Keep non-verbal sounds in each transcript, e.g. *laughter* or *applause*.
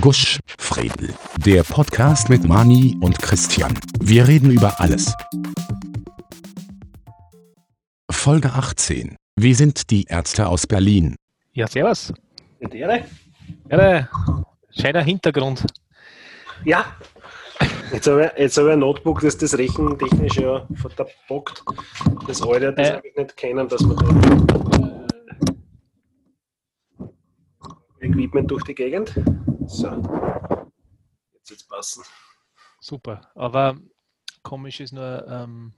Gusch, Fredel. Der Podcast mit Mani und Christian. Wir reden über alles. Folge 18. Wir sind die Ärzte aus Berlin. Ja, servus. Mit Ehre? Ja, schöner Hintergrund. Ja. Jetzt habe ich, jetzt habe ich ein Notebook, das das rechentechnisch ja verbockt. Das alte, das Äh. habe ich nicht kennen, dass man da Equipment durch die Gegend. So. Jetzt wird's passen. Super. Aber komisch ist nur, ähm,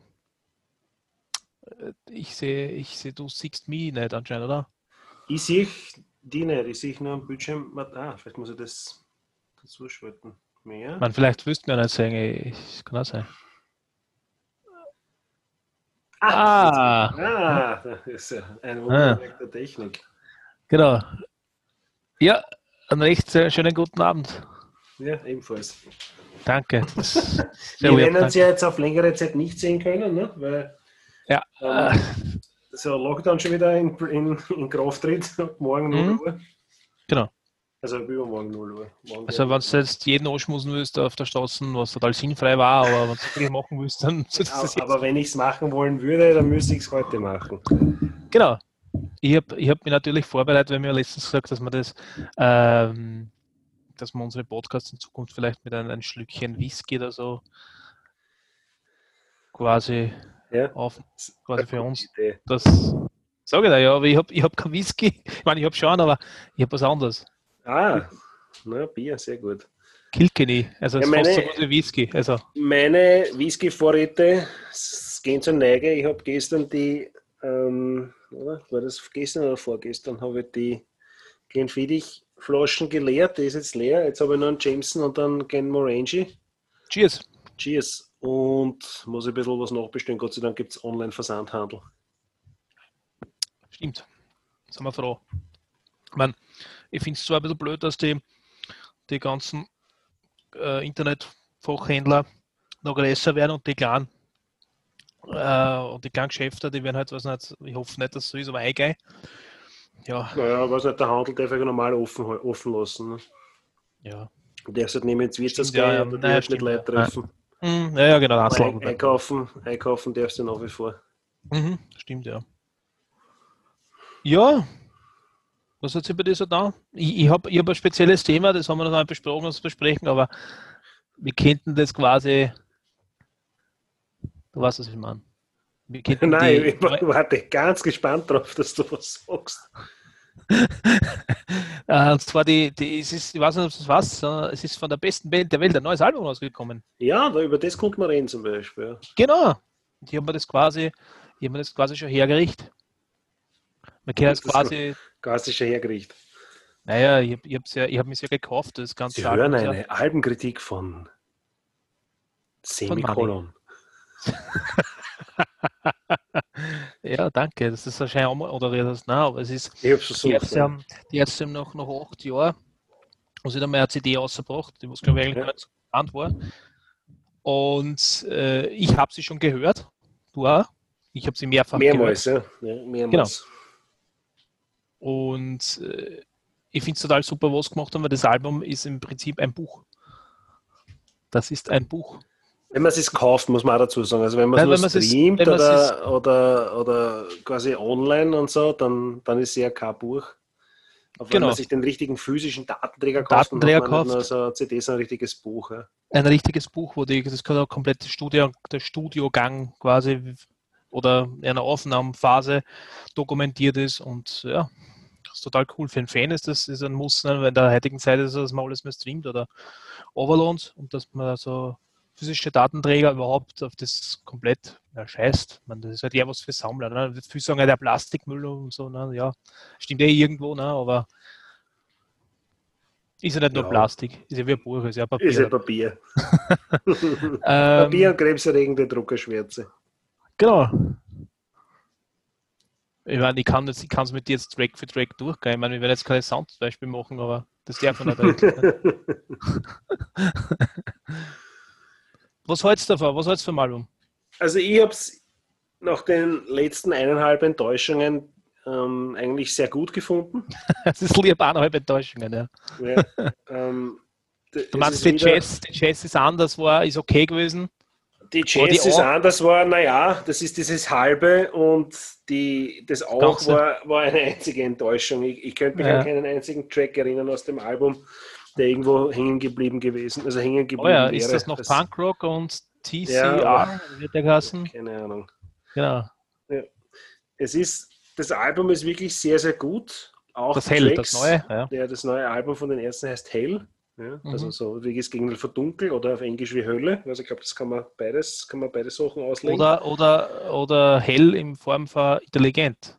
äh, ich sehe, ich sehe, du siehst mich nicht anscheinend, oder? Ich sehe die nicht, ich sehe nur am Bildschirm. Ah, vielleicht muss ich das dazu schalten. Mehr. Man, vielleicht wirst du mir nicht sagen, ich kann auch sein. Ah, Ah, das ist ja ein Wunderwerk der Technik. genau. Ja, einen recht äh, schönen guten Abend. Ja, ebenfalls. Danke. *laughs* Wir werden uns ja jetzt auf längere Zeit nicht sehen können, ne? weil Ja, äh, ähm, so Lockdown schon wieder in, in, in Kraft tritt. *laughs* Morgen 0 Mhm. Uhr. genau. Also übermorgen 0 Uhr. Morgen Also, wenn du jetzt jeden anschmusen willst auf der Straße, was total sinnfrei war, aber wenn du es machen willst, dann *laughs* aber, aber wenn ich es machen wollen würde, dann müsste ich es heute machen. Genau. Ich habe ich hab mich natürlich vorbereitet, weil mir letztens gesagt, dass wir das, ähm, dass wir unsere Podcasts in Zukunft vielleicht mit einem, ein Schlückchen Whisky oder so quasi Ja? auf, quasi für uns. Idee. Das sage ich da ja, aber ich habe ich hab kein Whisky. Ich meine, ich habe schon, aber ich habe was anderes. Ah, na, Bier, sehr gut. Kilkenny, also Ja, fast so meine- gut wie Whisky. Also, Meine Whisky-Vorräte gehen zur Neige. Ich habe gestern die, ähm, oder? war das gestern oder vorgestern, habe ich die Glenfiddich-Flaschen geleert. Die ist jetzt leer. Jetzt habe ich noch einen Jameson und dann Glenmorangie. cheers. Cheers. Und muss ich ein bisschen was nachbestellen. Gott sei Dank gibt es Online-Versandhandel. Stimmt. Sind wir froh. Ich, mein, ich finde es zwar ein bisschen blöd, dass die, die ganzen äh, Internetfachhändler noch größer werden und die kleinen äh, und die kleinen Geschäfte, die werden halt, was nicht, ich hoffe nicht, dass es so ist, aber eingehen. Ja, Naja, was nicht, der Handel darf ja normal offen, offen lassen. Ne? ja. Du darfst halt nicht ins Wirtshaus gehen ja. oder Nein, nicht Leute treffen. Hm, ja, ja, genau, Ein, Einzelhandel. einkaufen, einkaufen darfst du nach wie vor. Mhm, stimmt, ja. Ja, was hat sich bei dir so da? Ich, ich habe ich hab ein spezielles Thema, das haben wir noch nicht besprochen, das besprechen, aber wir könnten das quasi. Du weißt, was ich meine. Wir *laughs* Nein, die, ich war- warte ganz gespannt drauf, dass du was sagst. *laughs* äh, und zwar die, die, es ist, ich weiß nicht, ob du es weißt, es ist von der besten Band der Welt ein neues Album rausgekommen. Ja, da, über das konnte man reden zum Beispiel. Genau. Und ich habe mir das quasi, ich habe mir das quasi schon hergerichtet. Man kann Das ist quasi, Klassischer Hergericht. naja, ich habe ich hab's ja, ich hab mich ja gekauft, das ganze Sie Album hören ist ja- eine Albenkritik von Semikolon. Ja, danke. Das ist wahrscheinlich auch mal moderiert hast. Nein, aber es ist, Ich hab's die versucht. Ärzte haben, die Ärzte haben nach, nach acht Jahren, haben sie dann mal eine CD rausgebracht, die was glaube ich eigentlich gar nicht so bekannt war. Und äh, ich habe sie schon gehört. Du auch. Ich habe sie mehrfach Mehrmals, ja. ja mehrmals. gehört. Und äh, ich finde es total super, was sie gemacht haben, weil das Album ist im Prinzip ein Buch. Das ist ein Buch. Wenn man es kauft, muss man auch dazu sagen. Also wenn man es wenn nur streamt wenn man's oder, oder, oder quasi online und so, dann, dann ist es ja kein Buch. Aber wenn Genau. man sich den richtigen physischen Datenträger kauft, dann Datenträger hat man kauft. so eine CD, sondern ein richtiges Buch. Ja. ein richtiges Buch, wo die, das kann auch komplett der, Studio, der Studiogang quasi oder eine Aufnahmephase dokumentiert ist und ja, das ist total cool. Für einen Fan ist das ist ein Muss, ne, weil in der heutigen Zeit ist, dass man alles mehr streamt oder overlohnt und dass man so physische Datenträger überhaupt auf das komplett ja, scheißt. Man, das ist halt ja was für Sammler. Ne? Viele sagen ja der Plastikmüll und so, ne? ja, stimmt eh irgendwo, ne? aber ist ja nicht nur Ja. Plastik, ist ja wie ein Buch, ist ja Papier. Ist ja Papier. *laughs* Ähm, Papier und krebserregende Druckerschwärze. Genau. Ich meine, ich kann es mit dir jetzt Track für Track durchgehen. Ich meine, wir werden jetzt keine Sound zum Beispiel machen, aber das darf man nicht. *laughs* *laughs* Was hältst du davon? Was hältst du vom Album? Also ich habe es nach den letzten eineinhalb Enttäuschungen ähm, eigentlich sehr gut gefunden. *laughs* Es ist lieb eineinhalb Enttäuschungen, ja. Ja, ähm, Du meinst, die Jazz, die Jazz ist anders, war, ist okay gewesen? Die Jazz die ist anders, war, naja, das ist dieses halbe und die, das auch war, war eine einzige Enttäuschung. Ich, ich könnte mich ja. an keinen einzigen Track erinnern aus dem Album, der irgendwo hängen geblieben gewesen, also hängen geblieben oh ja, wäre. Ist das noch das, Punkrock und TCR, ja, wird der Gassen? Keine Ahnung. Genau. Ja. Es ist, das Album ist wirklich sehr, sehr gut. Auch das Hell, Tracks, das neue. Ja. ja. das neue Album von den ersten heißt Hell. Ja, mhm. Also so wie das Gegenteil von Dunkel oder auf Englisch wie Hölle. Also ich glaube, das kann man beides, kann man beide Sachen auslegen. Oder, oder, oder hell in Form von intelligent.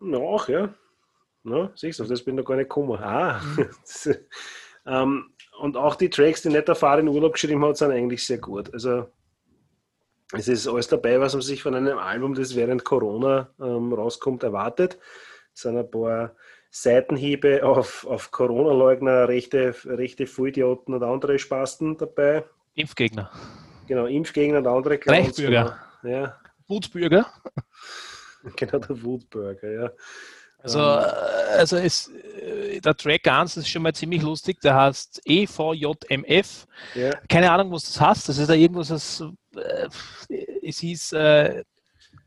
Noch, ja. No, siehst du, das bin noch gar nicht gekommen. Ah. *laughs* Ähm, und auch die Tracks, die nicht der Fahrer in Urlaub geschrieben hat, sind eigentlich sehr gut. Also es ist alles dabei, was man sich von einem Album, das während Corona ähm, rauskommt, erwartet. Es sind ein paar Seitenhiebe auf, auf Corona-Leugner, rechte, rechte Vollidioten und andere Spasten dabei. Impfgegner. Genau, Impfgegner und andere Reichsbürger. Genau. Ja. Wutbürger. Genau, der Wutbürger, ja. Also, ähm. also es, äh, der Track 1 ist schon mal ziemlich lustig, der heißt EVJMF. Ja. Keine Ahnung, was das heißt. Das ist da irgendwas, das, äh, es ist, äh,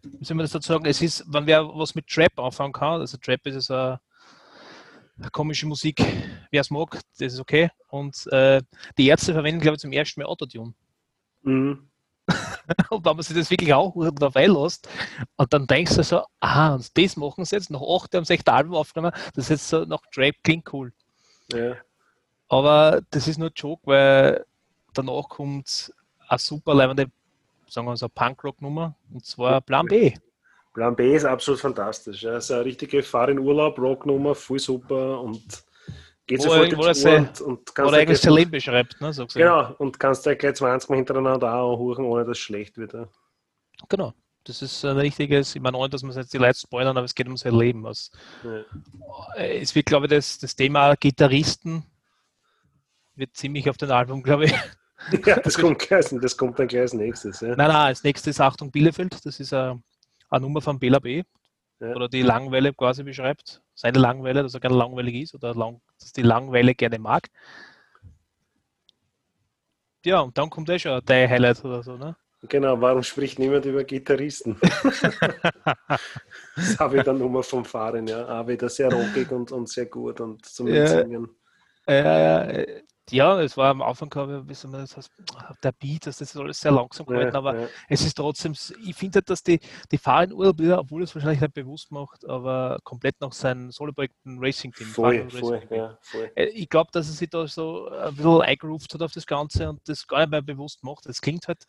wie soll man das dazu sagen, es ist, wenn wer was mit Trap anfangen kann, also Trap ist es ein komische Musik, wer es mag, das ist okay. Und äh, die Ärzte verwenden, glaube ich, zum ersten Mal Autotune. Mhm. *laughs* und wenn man sich das wirklich auch dabei lässt, und dann denkst du so, aha, und das machen sie jetzt, nach acht haben sie echt Album aufgenommen, das ist jetzt so nach Trap, klingt cool. Ja. Aber das ist nur ein Joke, weil danach kommt eine super leibende, sagen wir so, Punkrock-Nummer, und zwar Plan B. Plan B ist absolut fantastisch. Ist eine richtige Fahr in Urlaub, Rocknummer, voll super und geht sofort ins Uhr und, und kannst Oder eigentlich sein Leben beschreibt, ne? So genau, und kannst dir gleich 20 Mal hintereinander anhuchen, ohne dass es schlecht wird. Ja. Genau. Das ist ein richtiges, ich meine, ohne dass man jetzt die Leute spoilern, aber es geht um sein Leben. Was, ja. Es wird, glaube ich, das, das Thema Gitarristen wird ziemlich auf den Album, glaube ich. *laughs* Ja, das kommt, gleich, das kommt dann gleich als nächstes. Ja. Nein, nein, als nächstes Achtung Bielefeld. Das ist ein eine Nummer von Bela B. Ja. Oder die Langwelle quasi beschreibt. Seine Langwelle, dass er gerne langweilig ist oder lang, dass die Langwelle gerne mag. Ja, und dann kommt eh schon dein Highlight oder so, ne? Genau, warum spricht niemand über Gitarristen? *laughs* das habe ich dann Nummer vom Fahren, ja. Aber wieder sehr rockig und, und sehr gut und zum ja, Singen. Ja, ja, ja, es war am Anfang, wie man das heißt, der Beat, das ist alles sehr langsam gehalten, ja, aber ja. es ist trotzdem, ich finde halt, dass die, die Fahrer in Urlaub, obwohl es wahrscheinlich nicht bewusst macht, aber komplett nach seinem Solo-Projekten Racing-Team. Voll, voll, ja, voll. Äh, ich glaube, dass er sich da so ein bisschen eingeruft hat auf das Ganze und das gar nicht mehr bewusst macht. Das klingt halt,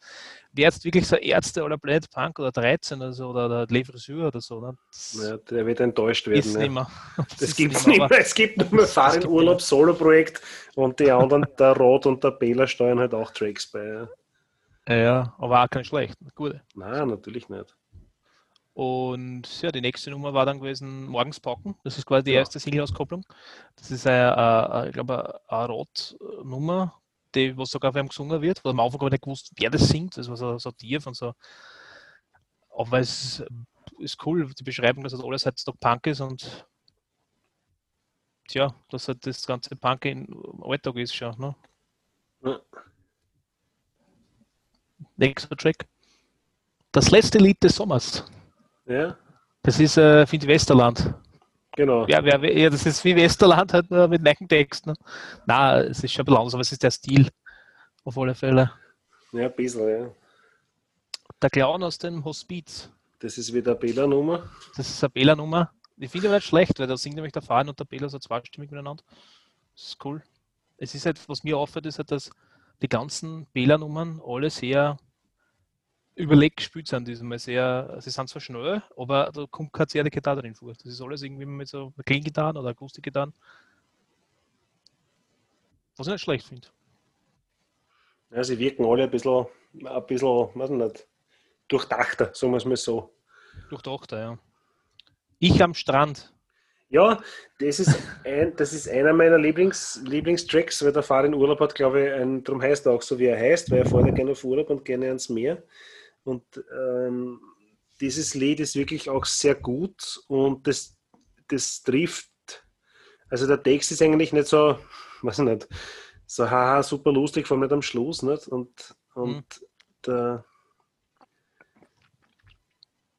wie jetzt wirklich so Ärzte oder Planet Punk oder 13 oder so, oder, oder Le Friseur oder so. Ne? ja, der wird enttäuscht werden. *laughs* Ist ja. nicht mehr. Das, das gibt es nicht mehr. Es gibt nur Fahr in Urlaub Solo-Projekt und die anderen, der Rot und der Bela steuern halt auch Tracks bei. Ja, ja aber auch kein schlecht. Gute. Nein, natürlich nicht. Und ja, die nächste Nummer war dann gewesen Morgens packen. Das ist quasi die ja. erste Single-Auskopplung. Das ist eine, eine, ich glaube, eine Rot-Nummer, die was sogar auf einem gesungen wird. Weil am Anfang habe ich nicht gewusst, wer das singt. Das war so, so tief und so. Aber es ist cool, die Beschreibung, dass das alles heutzutage Punk ist und tja, dass halt das ganze Punk in Alltag ist schon. Ne? Ja. Nächster Track. Das letzte Lied des Sommers. Ja. Das ist, äh, finde ich, Westerland. Genau. Ja, wer, ja, das ist wie Westerland halt nur mit neuen Texten. Ne? Na, es ist schon ein bisschen anders, aber es ist der Stil. Auf alle Fälle. Ja, ein bisschen, ja. Der Clown aus dem Hospiz. Das ist wieder eine Bela-Nummer. Das ist eine Bela-Nummer. Ich finde aber nicht schlecht, weil da singt nämlich der Fahren und der Bela so zweistimmig miteinander. Das ist cool. Es ist halt, was mir auffällt, ist halt, dass die ganzen Bela-Nummern alle sehr überlegt gespielt sind diesmal sehr, sie sind zwar schnell, aber da kommt keine zweite Gitarre drin vor. Das ist alles irgendwie mit so einer Klinggitarre oder Akustikgitarre. Was ich nicht schlecht finde. Ja, sie wirken alle ein bisschen, ein bisschen, weiß nicht, durchdachter, sagen wir es mal so. Durchdachter, ja. Ich am Strand. Ja, das ist, ein, das ist einer meiner Lieblings, Lieblingstracks, weil der Fahrer in Urlaub hat, glaube ich, ein, darum heißt er auch so, wie er heißt, weil er fährt ja gerne auf Urlaub und gerne ans Meer. Und ähm, dieses Lied ist wirklich auch sehr gut und das, das trifft, also der Text ist eigentlich nicht so, weiß nicht, so haha, super lustig, vor allem nicht am Schluss, nicht? Und, und Mhm. der,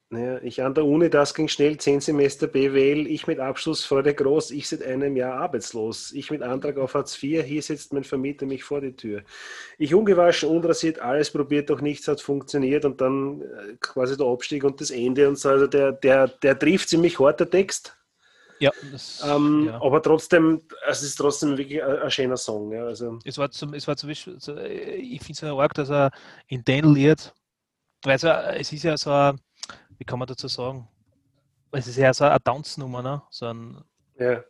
naja, ich an der Uni, das ging schnell, zehn Semester BWL, ich mit Abschlussfreude groß, ich seit einem Jahr arbeitslos, ich mit Antrag auf Hartz IV, hier sitzt mein Vermieter mich vor die Tür. Ich ungewaschen, unrasiert, alles probiert, doch nichts hat funktioniert und dann äh, quasi der Abstieg und das Ende und so, also der, der, der trifft ziemlich hart, der Text. Ja, das, Ähm, ja. Aber trotzdem, es ist trotzdem wirklich ein, ein schöner Song. Ja. Also, Es war zum, es war zum Beispiel, so, äh, ich finde es ja arg, dass er in den Lied, weil so, es ist ja so ein, wie kann man dazu sagen? Es ist ja so eine Tanznummer, ne? So ein, ja.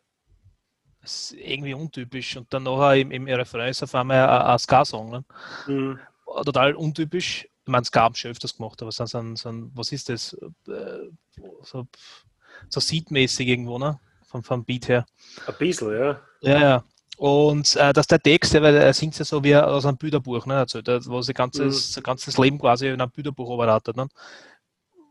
ist irgendwie untypisch. Und dann nachher im, im Refrain ist auf einmal ein, ein Ska-Song. Ne? Mhm. Total untypisch. Ich meine, Ska haben schon öfters gemacht, aber so, so, ein- so, ein- was ist das? Äh, So, so Seed-mäßig irgendwo, ne? Vom, vom Beat her. Ein bisschen, ja. Ja, ja. Und äh, dass der Text, ja, weil er singt ja so wie aus einem Bilderbuch, ne? Also, der, wo sein ganzes, sein ganzes Leben quasi in einem Bilderbuch überratet, ne?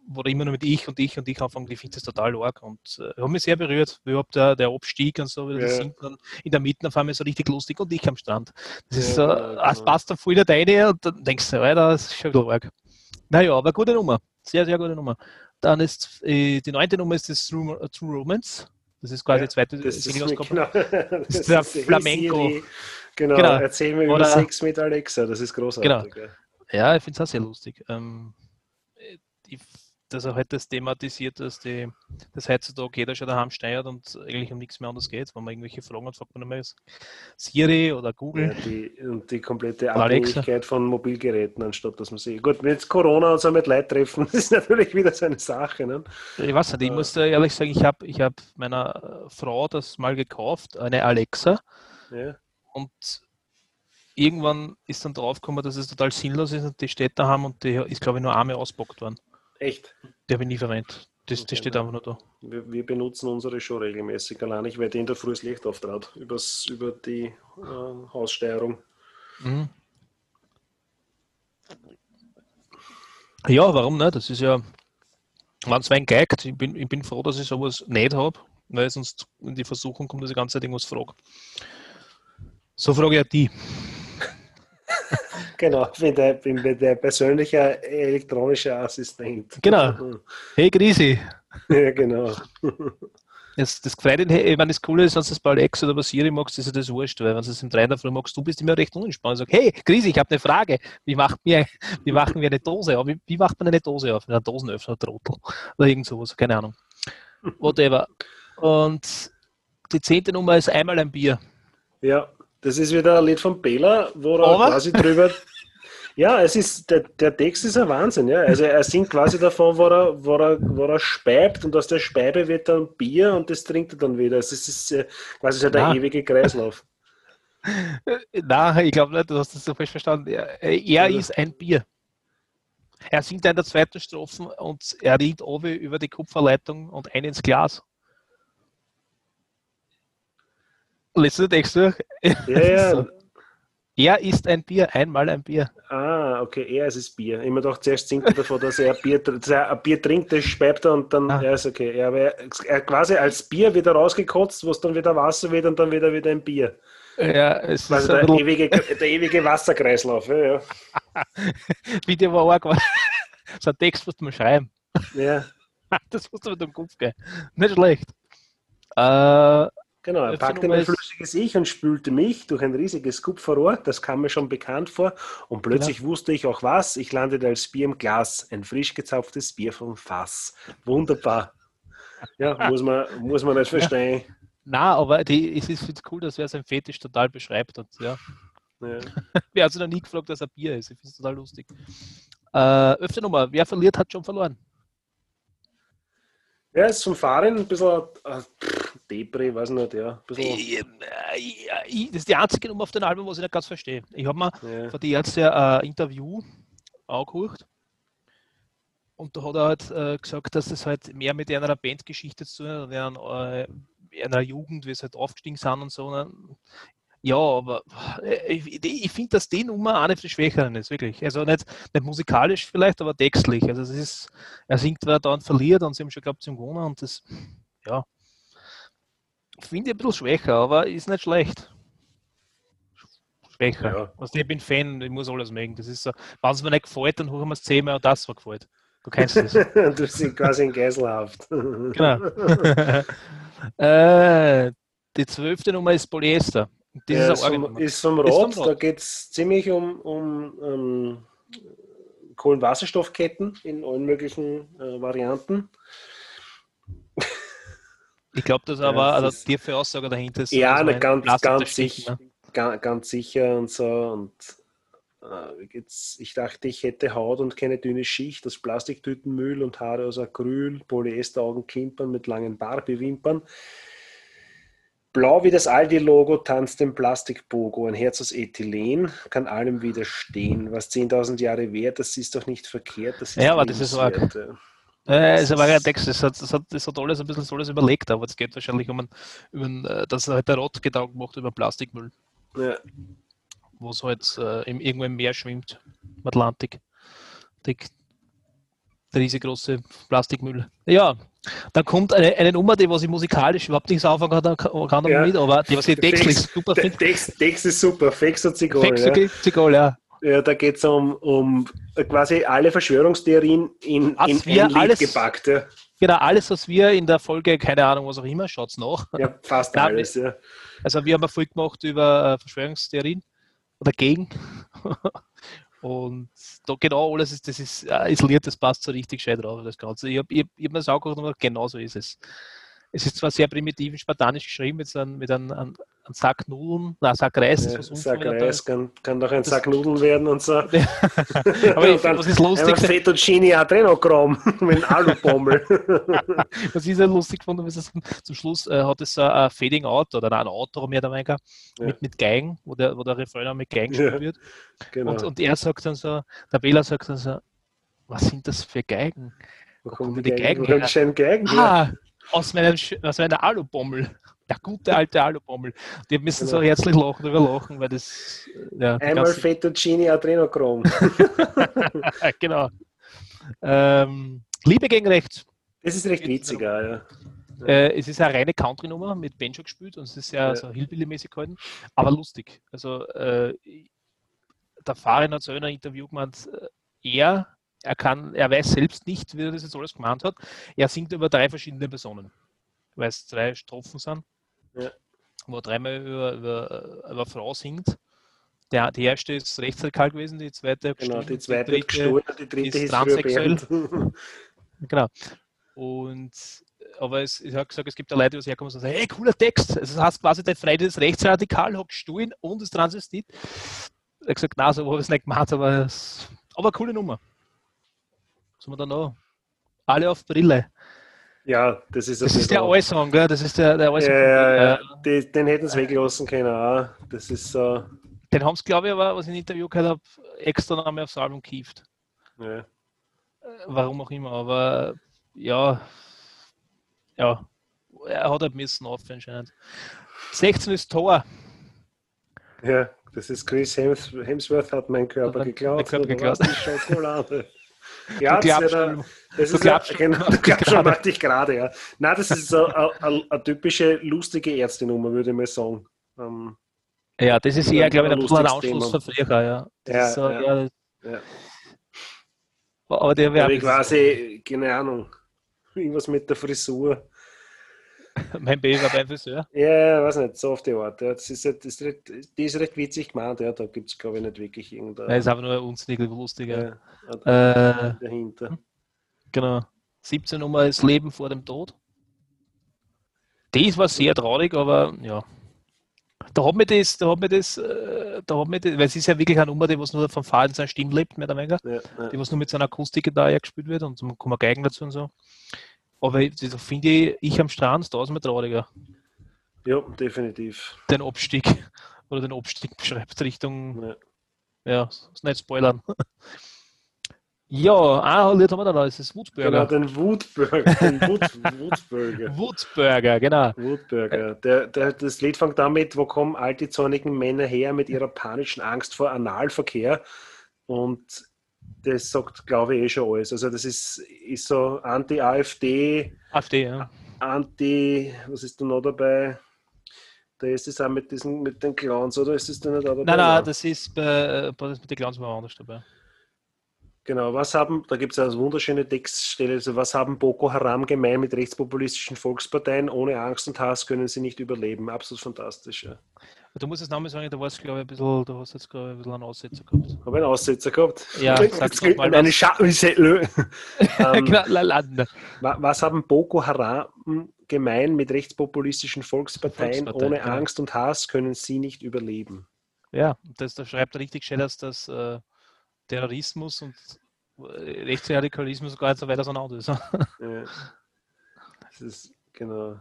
Wo er immer nur mit ich und ich und ich anfangen, ich finde das total arg und äh, hat mich sehr berührt, wie überhaupt der, der Abstieg und so, wie das Ja. dann in der Mitte auf einmal so richtig lustig und ich am Strand. Das ist Ja, so, genau, es genau. passt dann voll in deine und dann denkst du, Alter, das ist schon bisschen arg. Naja, aber gute Nummer. Sehr, sehr gute Nummer. Dann ist äh, die neunte Nummer ist das True, True Romance. Das ist quasi Ja, die zweite Das ist, mit, genau, *laughs* das ist der die Flamenco. Genau, Genau. erzähl mir über Sex mit Alexa, das ist großartig. Ja. Ja, ich finde es auch sehr lustig. Ähm, äh, die, dass er halt das thematisiert, dass, die, dass heutzutage jeder schon daheim steuert und eigentlich um nichts mehr anderes geht. Wenn man irgendwelche Fragen hat, fragt man immer Siri oder Ja, Google. die, und die komplette Alexa. Abhängigkeit von Mobilgeräten, anstatt dass man sie. Gut, wenn jetzt Corona und so mit Leid treffen, das *laughs* ist natürlich wieder so eine Sache. Ne? Ich weiß nicht, ich Ja. muss da ehrlich sagen, ich habe ich hab meiner äh, Frau das mal gekauft, eine Alexa. Ja. Und irgendwann ist dann draufgekommen, dass es total sinnlos ist und die steht daheim und die ist, glaube ich, nur einmal ausgepackt worden. Echt. Die habe ich verwendet. Das, das steht einfach nur da. Wir, wir benutzen unsere schon regelmäßig allein. Ich werde in der Früh das Licht auftraut, übers, über die äh, Haussteuerung. Mhm. Ja, warum nicht? Das ist ja, wenn es wen geigt, ich bin, ich bin froh, dass ich sowas nicht habe, weil sonst in die Versuchung kommt, dass ich die ganze Zeit irgendwas frage. So frage ich auch die. Genau, bin der, bin der persönliche elektronische Assistent. Genau. Hey Grisi, *laughs* Ja, genau. das, das gefreut hey, ich meine, das Coole ist, wenn du das bei Alexa oder bei Siri magst, ist ja das wurscht, weil wenn du es im 3 in der Früh magst, du bist immer recht unentspannt. Ich sage, hey Grisi, ich habe eine Frage. Wie, macht mir, *laughs* wie machen wir eine Dose auf? Wie, wie macht man eine Dose auf? Eine Dosenöffner, Trottel. Oder irgend sowas, keine Ahnung. *laughs* Whatever. Und die zehnte Nummer ist einmal ein Bier. Ja, das ist wieder ein Lied von Bela, wo er Aber- quasi drüber. *laughs* Ja, es ist, der, der Text ist ein Wahnsinn, ja. Also er singt quasi davon, wo er, wo er, wo er speibt und aus der Speibe wird dann Bier und das trinkt er dann wieder. Also es ist äh, quasi so der Na. ewige Kreislauf. *laughs* Nein, ich glaube nicht, du hast das so falsch verstanden. Er, er ist ein Bier. Er singt in der zweiten Strophe und er riet Owe über die Kupferleitung und ein ins Glas. Letzter Text durch. Ja, ja. *laughs* So. Er ist ein Bier, einmal ein Bier. Ah, okay, er ist es Bier. Ich mir doch zuerst singt er davon, dass er Bier, dass er ein Bier trinkt, das speibt er und dann, Ah. ja, ist okay. Er, wär- er quasi als Bier wieder rausgekotzt, wo es dann wieder Wasser wird und dann wieder wieder ein Bier. Ja, es ist Also ein der ewige, der ewige Wasserkreislauf. Ja, ja. *laughs* Video war arg. *laughs* So ein Text musst du mal schreiben. ja. Das musst du mit dem Kopf gehen. Nicht schlecht. Äh, Genau, er packte mein flüssiges Ich und spülte mich durch ein riesiges Kupferrohr, das kam mir schon bekannt vor, und plötzlich wusste ich auch was, ich landete als Bier im Glas, ein frisch gezapftes Bier vom Fass. Wunderbar. Ja, *laughs* muss man, muss man nicht verstehen. na, aber die, es ist find's cool, dass wer sein Fetisch total beschreibt. Und, ja. Ja. *laughs* Wer sich noch nie gefragt, dass er Bier ist? Ich finde es total lustig. Äh, öfter nochmal, wer verliert, hat schon verloren. Ja, ist zum Fahren ein bisschen äh, Depri, weiß nicht, ja. Ich, ich, ich, das ist die einzige Nummer auf dem Album, was ich nicht ganz verstehe. Ich habe mir ja. von die Ärzte ein Interview angehört. Und da hat er halt äh, gesagt, dass das halt mehr mit einer Bandgeschichte zu tun hat, und einer, äh, einer Jugend, wie sie halt aufgestiegen sind und so. Ne? Ja, aber äh, ich, ich finde, dass die Nummer eine den Schwächeren ist, wirklich. Also nicht, nicht musikalisch vielleicht, aber textlich. Also es ist, er singt, wer da und verliert und sie haben schon, ich, zum Gewonnen und das, ja, finde ich ein bisschen schwächer, aber ist nicht schlecht. Becher. Ja. Also ich bin Fan, ich muss alles mögen. Das ist so, wenn es mir nicht gefällt, dann hören wir es zehnmal und das war gefällt. Du kennst das. *laughs* du bist quasi in Geiselhaft. *laughs* genau. *laughs* äh, die zwölfte Nummer ist Polyester. Das Ja, ist vom, ist vom Ist vom Rot, Rot. da geht es ziemlich um, um ähm, Kohlenwasserstoffketten in allen möglichen äh, Varianten. Ich glaube, dass Ja, aber das eine ist- tiefe Aussage dahinter ist. Ja, man ganz, ganz, sicher, ne? ga- ganz sicher und so. Und äh, jetzt, ich dachte, ich hätte Haut und keine dünne Schicht aus Plastiktütenmüll und Haare aus Acryl, Polyesteraugen klimpern mit langen Barbie-Wimpern. Blau wie das Aldi-Logo tanzt dem Plastikbogo. Ein Herz aus Ethylen kann allem widerstehen. Was 10.000 Jahre wert, das ist doch nicht verkehrt. Das ist Ja, aber das ist ja. Äh, ist aber ein Text, das hat, das, hat, das hat alles ein bisschen alles überlegt, aber es geht wahrscheinlich um, einen, um einen, äh, dass halt der Rot Gedanken macht über Plastikmüll, Ja, wo es halt äh, im, irgendwo im Meer schwimmt, im Atlantik. Die, der riesengroße Plastikmüll. Ja, dann kommt eine, eine Nummer, die was ich musikalisch überhaupt nicht so anfangen kann, kann, Ja. damit, aber die was ich textlich Text- super finde. Text, Text ist super. Fex und Zigeuner. Fex ja. okay, Zigol, ja. Ja, da geht es um, um quasi alle Verschwörungstheorien in, Was in wir ein Lied alles- gepackt. Ja, Genau, alles, was wir in der Folge, keine Ahnung, was auch immer, schaut's nach. ja fast Nein, alles. Ja. Also wir haben eine Folge gemacht über äh, Verschwörungstheorien oder gegen. *laughs* Und da genau alles ist, das ist äh, isoliert, das passt so richtig schön drauf, das Ganze. Ich habe ich, hab- ich hab mir das und gedacht, genau so ist es. Es ist zwar sehr primitiv und spartanisch geschrieben, mit, so einem, mit einem, einem, einem Sack Nudeln, na Sack Reis, Ja, Sack Reis kann, kann doch ein Das- Sack Nudeln werden und so. *laughs* Aber *laughs* ich, dann was ist lustig, Einmal Adrenochrom *laughs* mit einem Alubommel. was ich sehr lustig fand, ist, zum Schluss äh, hat es so ein Fading Out oder nein, ein Outro mehr oder weniger Ja. mit, mit Geigen, wo der, wo der Refrain auch mit Geigen Ja. gespielt wird. genau. Und, und er sagt dann so, der Wähler sagt dann so, was sind das für Geigen? Wo kommen die die Geigen Geigen? Her? Geigen? Ah, aus, meinem, aus meiner Alubommel. *laughs* Der gute alte Alubommel. Die müssen so Genau. herzlich lachen, drüber lachen, weil das, ja, Einmal Fettuccine Adrenochrom. *laughs* genau. Ähm, Liebe gegen Rechts. Das ist recht witzig, auch, ja. Äh, es ist eine reine Country-Nummer mit Banjo gespielt und es ist sehr Ja. so Hillbilly-mäßig gehalten, aber lustig. Also äh, der Farin hat so in einem Interview gemeint, äh, er, er kann, er weiß selbst nicht, wie er das jetzt alles gemeint hat. Er singt über drei verschiedene Personen, weil es drei Strophen sind, Ja. wo er dreimal über, über, über Frau singt. Der, die erste ist rechtsradikal gewesen, die zweite Genau, die zweite hat dritte- gestohlen, die dritte ist transsexuell. *laughs* Genau. Und aber es, ich habe gesagt, es gibt da Leute, die herkommen und sagen, hey, cooler Text. Also, Das heißt quasi, der Freund ist rechtsradikal, hat gestohlen und ist Transvestit. Er hat gesagt, na, so habe ich es nicht gemacht, aber, es, aber coole Nummer. Haben wir da noch? Alle auf Brille. Ja, das ist, Das ist der Allsong, gell? Das ist der, der Allsong. Ja, ja, ja. Äh, Die, den hätten sie weglassen können. Auch. Das ist so. Den haben sie, glaube ich, aber, was ich im Interview gehört habe, extra noch einmal aufs Album gekieft. Ja. Warum auch immer, aber ja, ja, er hat halt müssen auf anscheinend. 16 ist Tor. ja, das ist Chris Hems Hemsworth hat meinen Körper geklaut. meinen Körper geklaut. Schokolade. Ja, das, das ist ja, glaubst schon, genau, mach *laughs* du dich glaubst schon, gerade. mach dich gerade, ja. Nein, das ist so eine, typische lustige Ärztenummer, würde ich mal sagen. Ähm, Ja, das ist eher, glaube ich, ein bisschen ein Anschluss von früher, ja. Das Ja, so, ja. ja. Ja. Aber der wäre ich quasi, keine Ahnung, irgendwas mit der Frisur. *laughs* mein Baby war beim Friseur. Ja, weiß nicht, so auf die Art. Ja. Das ist, das ist recht, die ist recht witzig gemeint, ja. Da gibt es, glaube ich, nicht wirklich Nein, irgendeine ist einfach nur unsinnig lustig. Ja. ja, Äh, dahinter. genau. 17 Nummer ist Leben vor dem Tod. Das war sehr traurig, aber ja. Da hat mir das, da hat mir das, äh, da hat mir das, weil es ist ja wirklich eine Nummer, die was nur vom Fahren seiner Stimme lebt, mehr oder weniger. Ja, ja. die was nur mit so einer Akustikgitarre gespielt wird und kommen Geigen dazu und so. Aber das finde ich, ich am Strand tausendmal trauriger. ja, definitiv. Den Abstieg *laughs* oder den Abstieg beschreibt Richtung, Ja. ja, ist nicht spoilern. *laughs* ja, ein Lied haben wir da noch, das ist Genau, Woodburger. den Wood, Woodburger. *laughs* Woodburger, genau. Woodburger. Der, der, das Lied fängt damit, wo kommen all die zornigen Männer her mit ihrer panischen Angst vor Analverkehr. Und das sagt, glaube ich, eh schon alles. Also das ist, ist so Anti-AfD, AfD, ja. Anti, was ist da noch dabei? Da ist es auch mit, diesen, mit den Clowns, oder ist es da nicht auch dabei? Nein, nein, das ist bei, bei das mit den Clowns war anders dabei. Genau, was haben, da gibt es eine wunderschöne Textstelle, also was haben Boko Haram gemein mit rechtspopulistischen Volksparteien? Ohne Angst und Hass können sie nicht überleben. Absolut fantastisch. Ja. Du musst es nochmal sagen, da war es, glaube ich, ein bisschen, da hast du jetzt gerade ein bisschen einen Aussetzer gehabt. Habe ich einen Aussetzer gehabt? Ja, sag's mal meine was. Schattenzettel. *laughs* ähm, Genau, was haben Boko Haram gemein mit rechtspopulistischen Volksparteien? Volksparteien, Ohne genau. Angst und Hass können sie nicht überleben. Ja, das, da schreibt er richtig schön, dass das äh, Terrorismus und äh, Rechtsradikalismus gar nicht so weit auseinander ist. *laughs* Ja. Das ist, genau.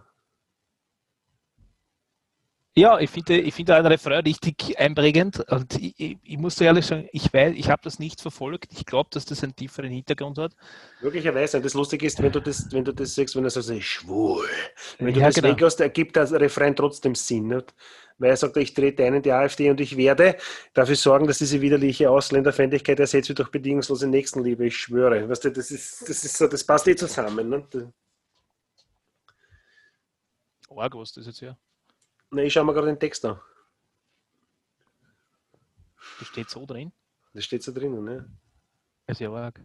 Ja, ich finde ich finde ein Refrain richtig einprägend und ich, ich, ich muss ehrlich sagen, ich weiß, ich habe das nicht verfolgt. Ich glaube, dass das einen tieferen Hintergrund hat. Möglicherweise. Und das Lustige ist, wenn du das, wenn du das sagst, wenn er so sagt, schwul, wenn du Ja, das genau. weglässt, ergibt das Refrain trotzdem Sinn. Nicht? Weil er sagt, ich trete ein in die AfD und ich werde dafür sorgen, dass diese widerliche Ausländerfeindlichkeit ersetzt wird durch bedingungslose Nächstenliebe. Ich schwöre. Weißt du, das ist, das ist so, das passt eh zusammen. Das- Arg, was das jetzt ja. Na, ich schaue mir gerade den Text an. Das steht so drin. Das steht so drinnen. Ne? ist ja arg.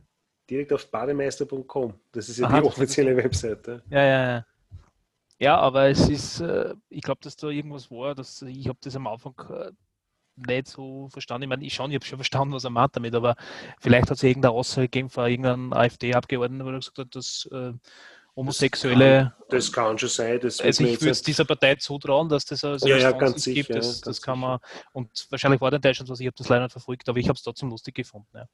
Direkt auf bademeister.com. Das ist ja Aha, die das offizielle Webseite. Ja, ja, ja. Ja, aber es ist, äh, ich glaube, dass da irgendwas war, dass ich habe das am Anfang äh, nicht so verstanden. Ich meine, ich schon, ich habe schon verstanden, was er meint damit, aber vielleicht hat es irgendeine Aussage gegeben von irgendeinem AfD-Abgeordneten, wo er gesagt hat, dass äh, Homosexuelle, Das kann schon sein. Das also ich würde es dieser Partei zutrauen, dass das also Ja, ja, ganz gibt, sicher, das, ganz das kann sicher. man, und wahrscheinlich war der Deutschland was, ich habe das leider nicht verfolgt, aber ich habe es trotzdem lustig gefunden. Ja.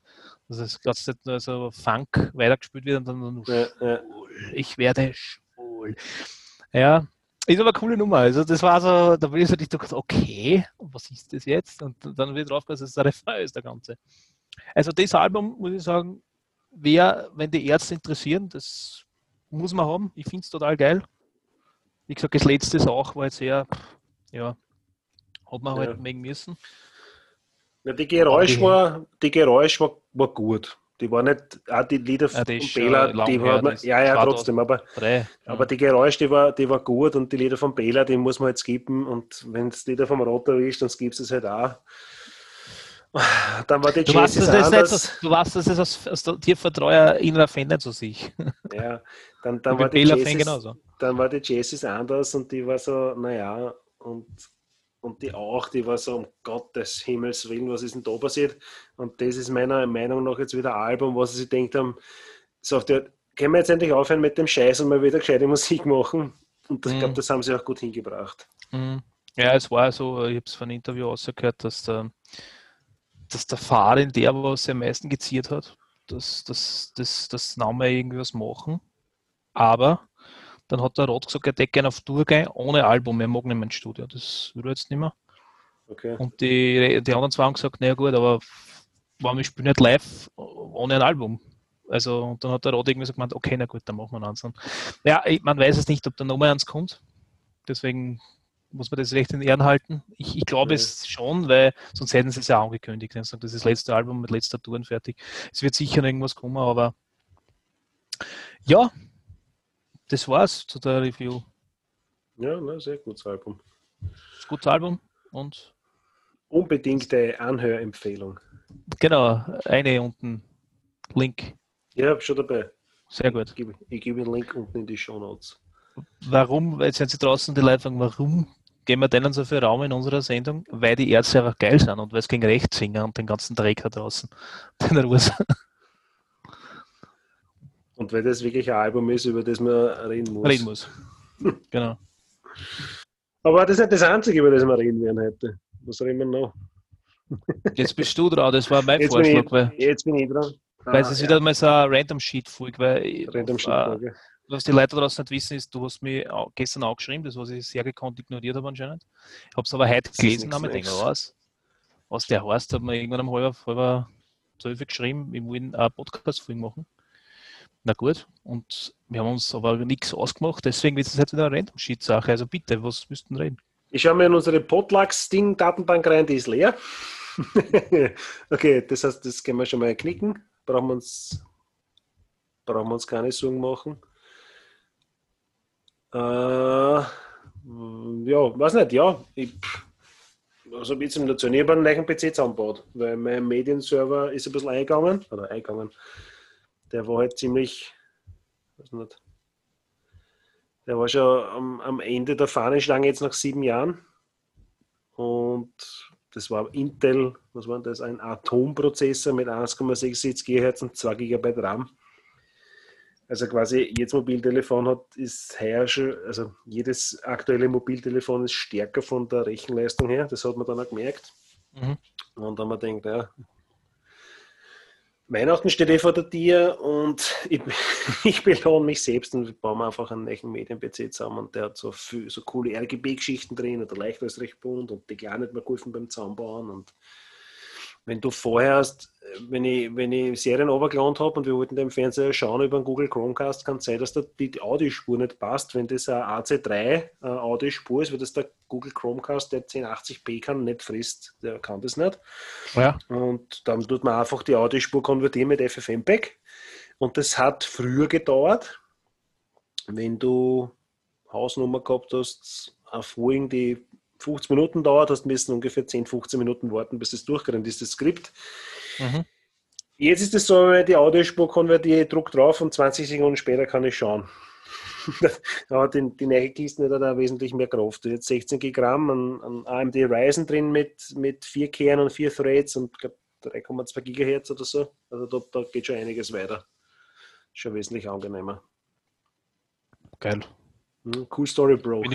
Dass es ganz nicht nur so Funk weitergespielt wird und dann nur Ja, ja. schwul, ich werde schwul. Ja, ist aber eine coole Nummer. Also das war so, da bin ich so nicht gedacht, okay, was ist das jetzt? Und dann wird drauf, dass es der Refrain ist, der Ganze. Also das Album, muss ich sagen, wer, wenn die Ärzte interessieren, das muss man haben. Ich finde es total geil. Wie gesagt, das letzte auch, war jetzt eher, ja, hat man halt Ja. mögen müssen. Ja, die Geräusch war, die Geräusch war, war gut. Die war nicht, auch die Lieder Ja, von Bela, die hat man, ja, ja, 2000. trotzdem, aber, Drei. aber die Geräusch, die war, die war gut und die Lieder von Bela, die muss man jetzt skippen und wenn es Lieder vom Rotter ist, dann skippst du es halt auch. Dann war die Du weißt, das nicht anders. so, du weißt, dass es aus, aus der Tiervertreuer innerer Fan nicht so sich. Ja, dann, dann, war die Bela-Fan Jazz genauso. dann war die Jazz anders und die war so, naja, und, und die auch, die war so, um Gottes Himmels Willen, was ist denn da passiert? Und das ist meiner Meinung nach jetzt wieder ein Album, was sie denkt haben, sagt ja, können wir jetzt endlich aufhören mit dem Scheiß und mal wieder gescheite Musik machen? Und das, ich Mhm. glaube, das haben sie auch gut hingebracht. Mhm. Ja, es war so, ich habe es von Interview rausgehört, dass der, dass der Fahrer der was sie am meisten geziert hat, dass das, das, das Name irgendwas machen. Aber dann hat der Rot gesagt, er hätte gerne auf Tour gehen, ohne Album, er mag nicht mehr ins Studio. Das will er jetzt nicht mehr. Okay. Und die, die anderen zwei haben gesagt, naja gut, aber warum ich spiele nicht live ohne ein Album? Also, und dann hat der Rot irgendwie so gemeint, okay, na gut, dann machen wir eins. Ja, man weiß es nicht, ob da nochmal eins kommt. Deswegen muss man das recht in Ehren halten. Ich, ich glaube Ja. es schon, weil sonst hätten sie es ja angekündigt. Das ist das letzte Album mit letzter Touren fertig. Es wird sicher irgendwas kommen, aber ja, das war's zu der Review. Ja, na, sehr gutes Album. Das gutes Album und Unbedingte Anhörempfehlung. genau, eine unten Link. Ja, schon dabei. Sehr gut. Ich gebe, ich gebe den Link unten in die Show Notes. Warum, jetzt sind sie draußen die Leute fragen, warum geben wir denen so viel Raum in unserer Sendung? Weil die Ärzte einfach geil sind und weil es gegen rechts singen und den ganzen Dreck da draußen. *laughs* Den Ruß. Und weil das wirklich ein Album ist, über das man reden muss. reden muss. *laughs* Genau. Aber das ist nicht das Einzige, über das wir reden werden heute. Was reden wir noch? *laughs* Jetzt bist du dran, das war mein Jetzt bin, Vorschlag, ich, weil, jetzt bin ich dran. weil es Ah, ist wieder mal so ein Random Sheet folge weil ich- Random äh, Shit-Folge. Was die Leute draußen nicht wissen, ist, du hast mich au- gestern auch geschrieben, das was ich sehr gekonnt ignoriert habe anscheinend. Ich habe es aber heute gelesen, habe mir gedacht, was, was der heißt, hat mir irgendwann um halb, halb zwölf geschrieben, wir wollen einen Podcast-Film machen. Na gut, und wir haben uns aber nichts ausgemacht, deswegen ist es jetzt wieder eine Random Sheet-Sache. Also bitte, was müssten reden? Ich schaue mir in unsere Potlucks-Ding-Datenbank rein, die ist leer. *laughs* okay, das heißt, das können wir schon mal knicken. Brauchen wir uns, brauchen wir uns keine Sorgen machen. Äh, ja, weiß nicht, ja. Ich, also wie zum habe einen PC zusammengebaut, weil mein Medienserver ist ein bisschen eingegangen, oder eingegangen. Der war halt ziemlich, weiß nicht, der war schon am, am Ende der Fahnenstange jetzt nach sieben Jahren. Und das war Intel, was war das? Ein Atomprozessor mit 1,66 GHz und 2 GB RAM. Also quasi jedes Mobiltelefon hat, ist heuer schon, also jedes aktuelle Mobiltelefon ist stärker von der Rechenleistung her. Das hat man dann auch gemerkt. Mhm. Und dann wir gedacht, ja, Weihnachten steht eh vor der Tür und ich, *laughs* ich belohne mich selbst und baue mir einfach einen neuen Medien-PC zusammen und der hat so, viel, so coole RGB-Geschichten drin und der Leichter ist recht bunt und die Kleine hat mir geholfen beim Zusammenbauen und wenn du vorher hast, wenn ich, wenn ich Serien runtergeladen habe und wir wollten den Fernseher schauen über einen Google Chromecast, kann es sein, dass da die Audiospur nicht passt. Wenn das eine AC3 äh, Audiospur ist, weil das der Google Chromecast, der 1080p kann, nicht frisst. Der kann das nicht. Ja. Und dann tut man einfach die Audiospur konvertieren mit FFmpeg. Und das hat früher gedauert, wenn du Hausnummer gehabt hast, auf Woing, die 50 Minuten dauert, hast müssen ungefähr 10, 15 Minuten warten, bis es durchgerannt ist, das Skript. Mhm. Jetzt ist es so, wenn die Audiospur konvertiere, ich druck drauf und 20 Sekunden später kann ich schauen. *laughs* ja, die, die neue Kiste hat da wesentlich mehr Kraft. Jetzt 16 Gramm an, an, AMD Ryzen drin mit, mit 4 Kernen und 4 Threads und 3,2 Gigahertz oder so. Also da, da geht schon einiges weiter. Schon wesentlich angenehmer. Geil. Hm, cool Story, Bro. *laughs*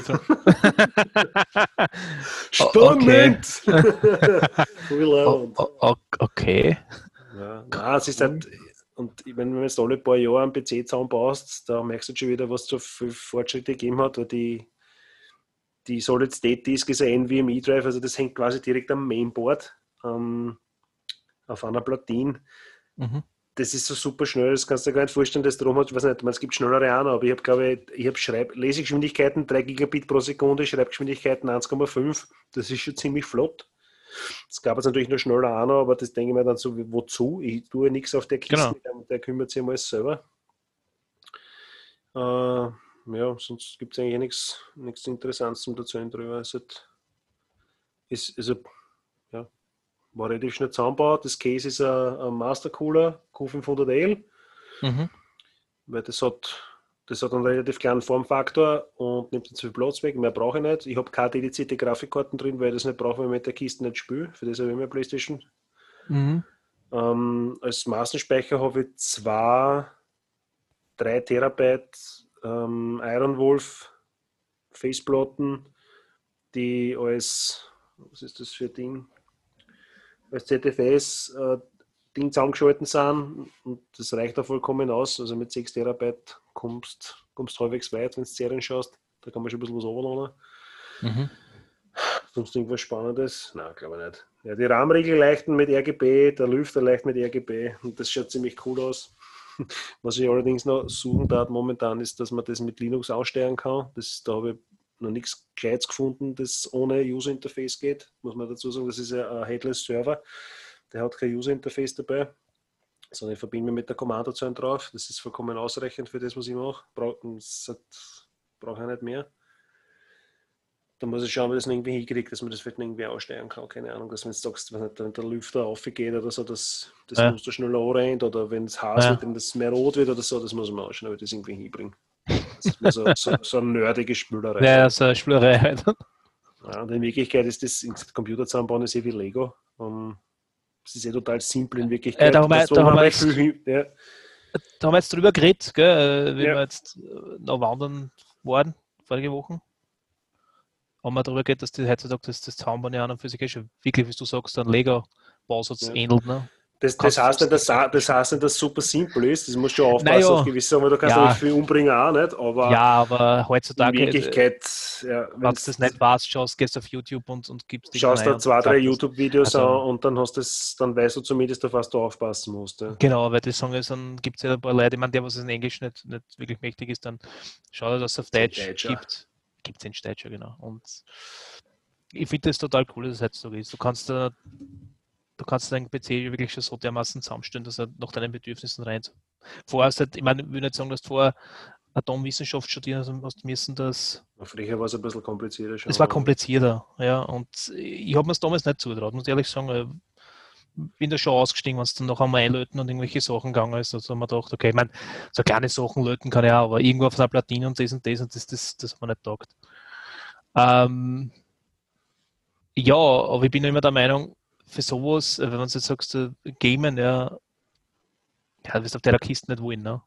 Spannend! okay. *laughs* okay. Ja, nein, es ist halt, und wenn du jetzt alle paar Jahre einen PC zusammenbaust, da merkst du schon wieder, was so viel Fortschritte gegeben hat, weil die, die Solid State Disk ist ein NVMe Drive, also das hängt quasi direkt am Mainboard ähm, auf einer Platine. Mhm das ist so super schnell, das kannst du dir gar nicht vorstellen, dass darum hat, ich weiß nicht, es gibt schnellere noch, aber ich habe, glaube ich, ich habe Schreib Lesegeschwindigkeiten 3 Gigabit pro Sekunde, Schreibgeschwindigkeiten 1,5, das ist schon ziemlich flott. Es gab es natürlich noch schneller noch, aber das denke ich mir dann so, wozu? Ich tue nichts auf der Kiste, genau. der, kümmert sich um alles selber. Äh, ja, sonst gibt es eigentlich nichts, Interessantes zum dazu drüber. Hat, ist, also, war relativ schnell zusammengebaut. Das Case ist ein, ein Master Cooler Q500L, mhm. weil das hat, das hat einen relativ kleinen Formfaktor und nimmt zu viel Platz weg. Mehr brauche ich nicht. Ich habe keine dedizierte Grafikkarten drin, weil ich das nicht brauche, wenn ich mit der Kiste nicht spiele. Für das habe ich immer Playstation. Mhm. Ähm, als Massenspeicher habe ich zwei 3 Terabyte ähm, Iron Wolf Faceplatten, die als, was ist das für ein Ding? Als ZFS äh, Ding zusammengeschalten sind und das reicht auch vollkommen aus. Also mit 6 Terabyte kommst du halbwegs weit, wenn du Serien schaust. Da kann man schon ein bisschen was runterladen. Mhm. Sonst irgendwas Spannendes? Nein, glaube ich nicht. Ja, die Rahmenriegel leichten mit RGB, der Lüfter leicht mit RGB und das schaut ziemlich cool aus. *laughs* Was ich allerdings noch suchen darf momentan ist, dass man das mit Linux aussteuern kann. Das, da habe ich noch nichts Gescheites gefunden, das ohne User Interface geht. Muss man dazu sagen, das ist ja ein Headless Server. Der hat kein User Interface dabei, sondern ich verbinde mich mit der Kommandozeilen drauf. Das ist vollkommen ausreichend für das, was ich mache. Brauche brauch ich nicht mehr. Da muss ich schauen, wie das irgendwie hinkriegt, dass man das vielleicht irgendwie aussteuern kann. Keine Ahnung, dass wenn du sagst, wenn der Lüfter aufgeht oder so, dass das ja. Muster schneller anrennt oder wenn es heiß ja. wird, dann das mehr rot wird oder so, das muss man ausschauen, ob ich das irgendwie hinbringe. So, so, so eine nerdige Spülerei. Ja, so eine Spülerei. Ja, und in Wirklichkeit ist das Computer zusammenbauen ist eh wie Lego. Um, es ist eh total simpel in Wirklichkeit. Äh, da, haben wir, da, haben wir jetzt, ja. da haben wir jetzt drüber geredet, gell, äh, wie ja. wir jetzt äh, noch wandern waren, vorige Wochen. Haben wir darüber geredet, dass die heutzutage das, das Zaunbauen ja an und für sich eh schon wirklich, wie du sagst, ein Lego-Bausatz ja. ähnelt. Ne? Das, das, heißt nicht, dass, das heißt nicht, dass es super simpel ist. Das muss schon aufpassen naja, auf gewisse aber du kannst ja. viel umbringen auch nicht. Aber ja, aber heutzutage. In Wirklichkeit, ja, wenn du das nicht weißt, schaust, gehst auf YouTube und, und gibst Schaust da zwei, drei YouTube-Videos also, an und dann hast das, dann weißt du zumindest, auf was du aufpassen musst. Ja. Genau, weil das sagen ist, dann gibt es ja ein paar Leute, ich meine, der, was in Englisch nicht, nicht wirklich mächtig ist, dann schau dir das auf Deutsch, Deutsch gibt. Gibt es in Deutsch, genau. Und ich finde das total cool, dass es heutzutage ist. Du kannst da du kannst deinen PC wirklich schon so dermaßen zusammenstellen, dass er nach deinen Bedürfnissen rein. Vorher halt, ich meine, ich will nicht sagen, dass du vorher Atomwissenschaft studieren also hast müssen, das. Früher war es ein bisschen komplizierter schon. Es war komplizierter, ja. Und ich habe mir es damals nicht zugetraut, muss ehrlich sagen. Bin da schon ausgestiegen, wenn es dann noch einmal einlöten und irgendwelche Sachen gegangen ist. Also wir gedacht, okay, ich meine, so kleine Sachen löten kann ich auch, aber irgendwo auf einer Platine und das und das und das, das, das hat mir nicht taugt. Ähm, ja, aber ich bin immer der Meinung, für sowas, wenn man jetzt sagst, Gamen, ja, ja, du wirst auf der Kiste nicht wollen, ne?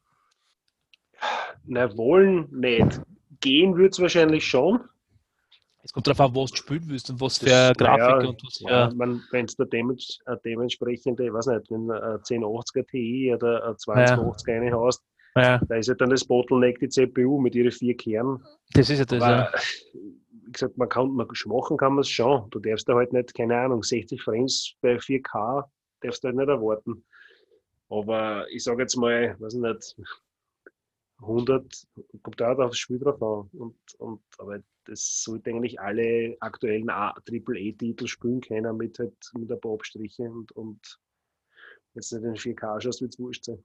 Na, wollen nicht. Gehen würde es wahrscheinlich schon. Es kommt darauf an, was du spielen willst und was für das, Grafik ja, und was für. Ja, wenn es da dements dementsprechende, ich weiß nicht, wenn ein 1080er Ti oder ein 2080er ja. eine hast, ja. da ist ja dann das Bottleneck die CPU mit ihren vier Kernen. Das ist ja das, Aber, ja. Gesagt, man kann, man machen kann man es schon. Du darfst da halt nicht, keine Ahnung, 60 Frames bei 4K darfst du halt nicht erwarten. Aber ich sage jetzt mal, weiß nicht, 100 kommt auch aufs Spiel drauf an. Und, und, aber das sollte eigentlich alle aktuellen AAA-Titel spielen können mit, halt, mit ein paar Abstrichen und, und jetzt nicht in 4K schaust, wird es wurscht sein.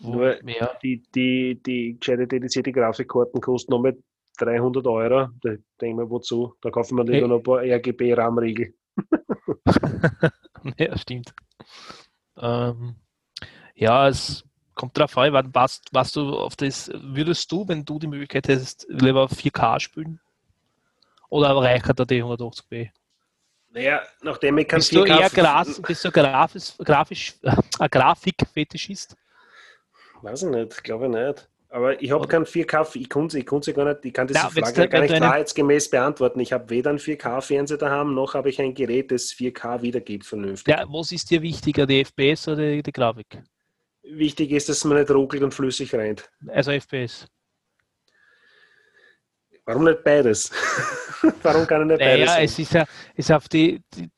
Nur mehr. die, die, die gescheite dedizierte Grafikkarten kosten nochmal 300 Euro. Da denke ich mir, wozu? Da kaufen wir lieber hey. noch ein paar RGB-RAM-Riegel. *laughs* ja, stimmt. Ähm, ja, es kommt drauf an, was, was du auf das, würdest du, wenn du die Möglichkeit hättest, lieber 4K spielen? Oder reicht da die 180p? Naja, nachdem ich kein bist 4K... Du eher Graf, bist du grafisch, grafisch äh, ein Grafikfetischist? Weiß ich nicht, glaube ich nicht. Aber ich habe kein 4K, ich kann ich kann's gar nicht, ich kann diese ja, Frage gar nicht wahrheitsgemäß beantworten. Ich habe weder einen 4K-Fernseher daheim, noch habe ich ein Gerät, das 4K wiedergibt vernünftig. Ja, was ist dir wichtiger, die FPS oder die, die Grafik? Wichtig ist, dass man nicht ruckelt und flüssig rennt. Also FPS. Warum nicht beides? *laughs* Warum kann ich nicht naja, beides? Ja, es ist ja ist auf die, die,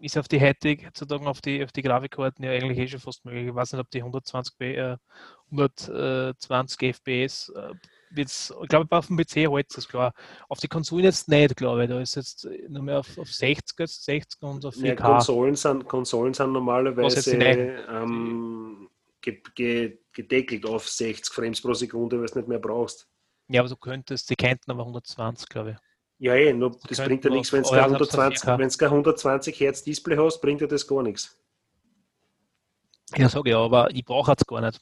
ist auf die heutige, sozusagen auf die, auf die Grafikkarten ja eigentlich eh schon fast möglich. Ich weiß nicht, ob die 120, äh, 120 FPS äh, wird's, ich glaube, auf dem PC hält es klar. Auf die Konsolen jetzt nicht, glaube ich. Da ist jetzt nur mehr auf, auf 60, 60 und auf 4K. Ja, Konsolen, sind, Konsolen sind normalerweise ähm, gedeckelt auf 60 Frames pro Sekunde, weil du es nicht mehr brauchst. Ja, aber du könntest, die könnten aber 120, glaube ich. Ja, eh, nur, das bringt ja nichts, wenn du kein 120, 120 Hertz Display hast, bringt dir das gar nichts. Ja, sage ich, aber ich brauche es gar nicht.